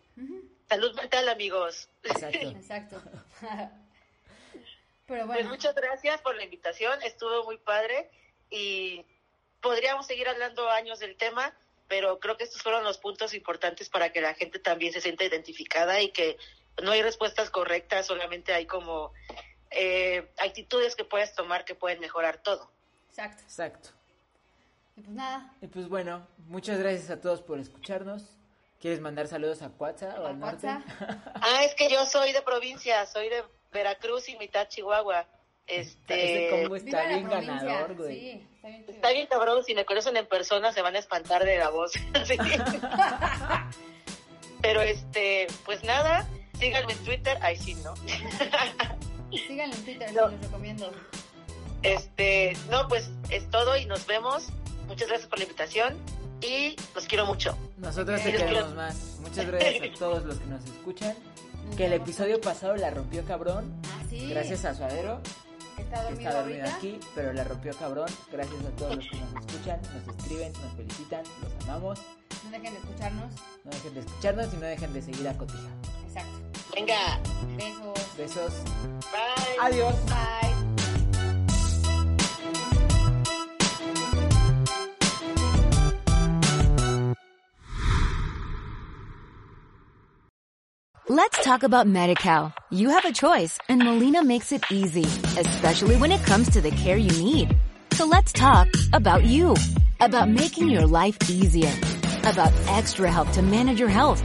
Salud mental, amigos. Exacto. Exacto. Pero Pues bueno, muchas gracias por la invitación, estuvo muy padre y podríamos seguir hablando años del tema, pero creo que estos fueron los puntos importantes para que la gente también se sienta identificada y que no hay respuestas correctas, solamente hay como eh, actitudes que puedes tomar que pueden mejorar todo. exacto. Exacto. Y pues nada, Y pues bueno, muchas gracias a todos por escucharnos. ¿Quieres mandar saludos a Cuatza o a al norte? Ah, es que yo soy de provincia, soy de Veracruz y mitad Chihuahua. Ese Este, combo Viva está bien provincia. ganador, güey. Sí, está bien. Está bien cabrón, si me conocen en persona se van a espantar de la voz. Pero este, pues nada, síganme en Twitter, ahí sí, ¿no? Síganlo en Twitter, No. los recomiendo. Este, no, pues es todo y nos vemos. Muchas gracias por la invitación y los quiero mucho. Nosotros te queremos más. Muchas gracias a todos los que nos escuchan. Que el episodio pasado la rompió cabrón. Ah, sí. Gracias a Suadero, que Está dormido está dormido aquí, pero la rompió cabrón. Gracias a todos los que nos escuchan, nos escriben, nos felicitan, los amamos. No dejen de escucharnos. No dejen de escucharnos y no dejen de seguir a Cotija. Exacto. Venga, Besos. Besos. bye. Adiós. Bye. Let's talk about MediCal. You have a choice and Molina makes it easy, especially when it comes to the care you need. So let's talk about you, about making your life easier, about extra help to manage your health.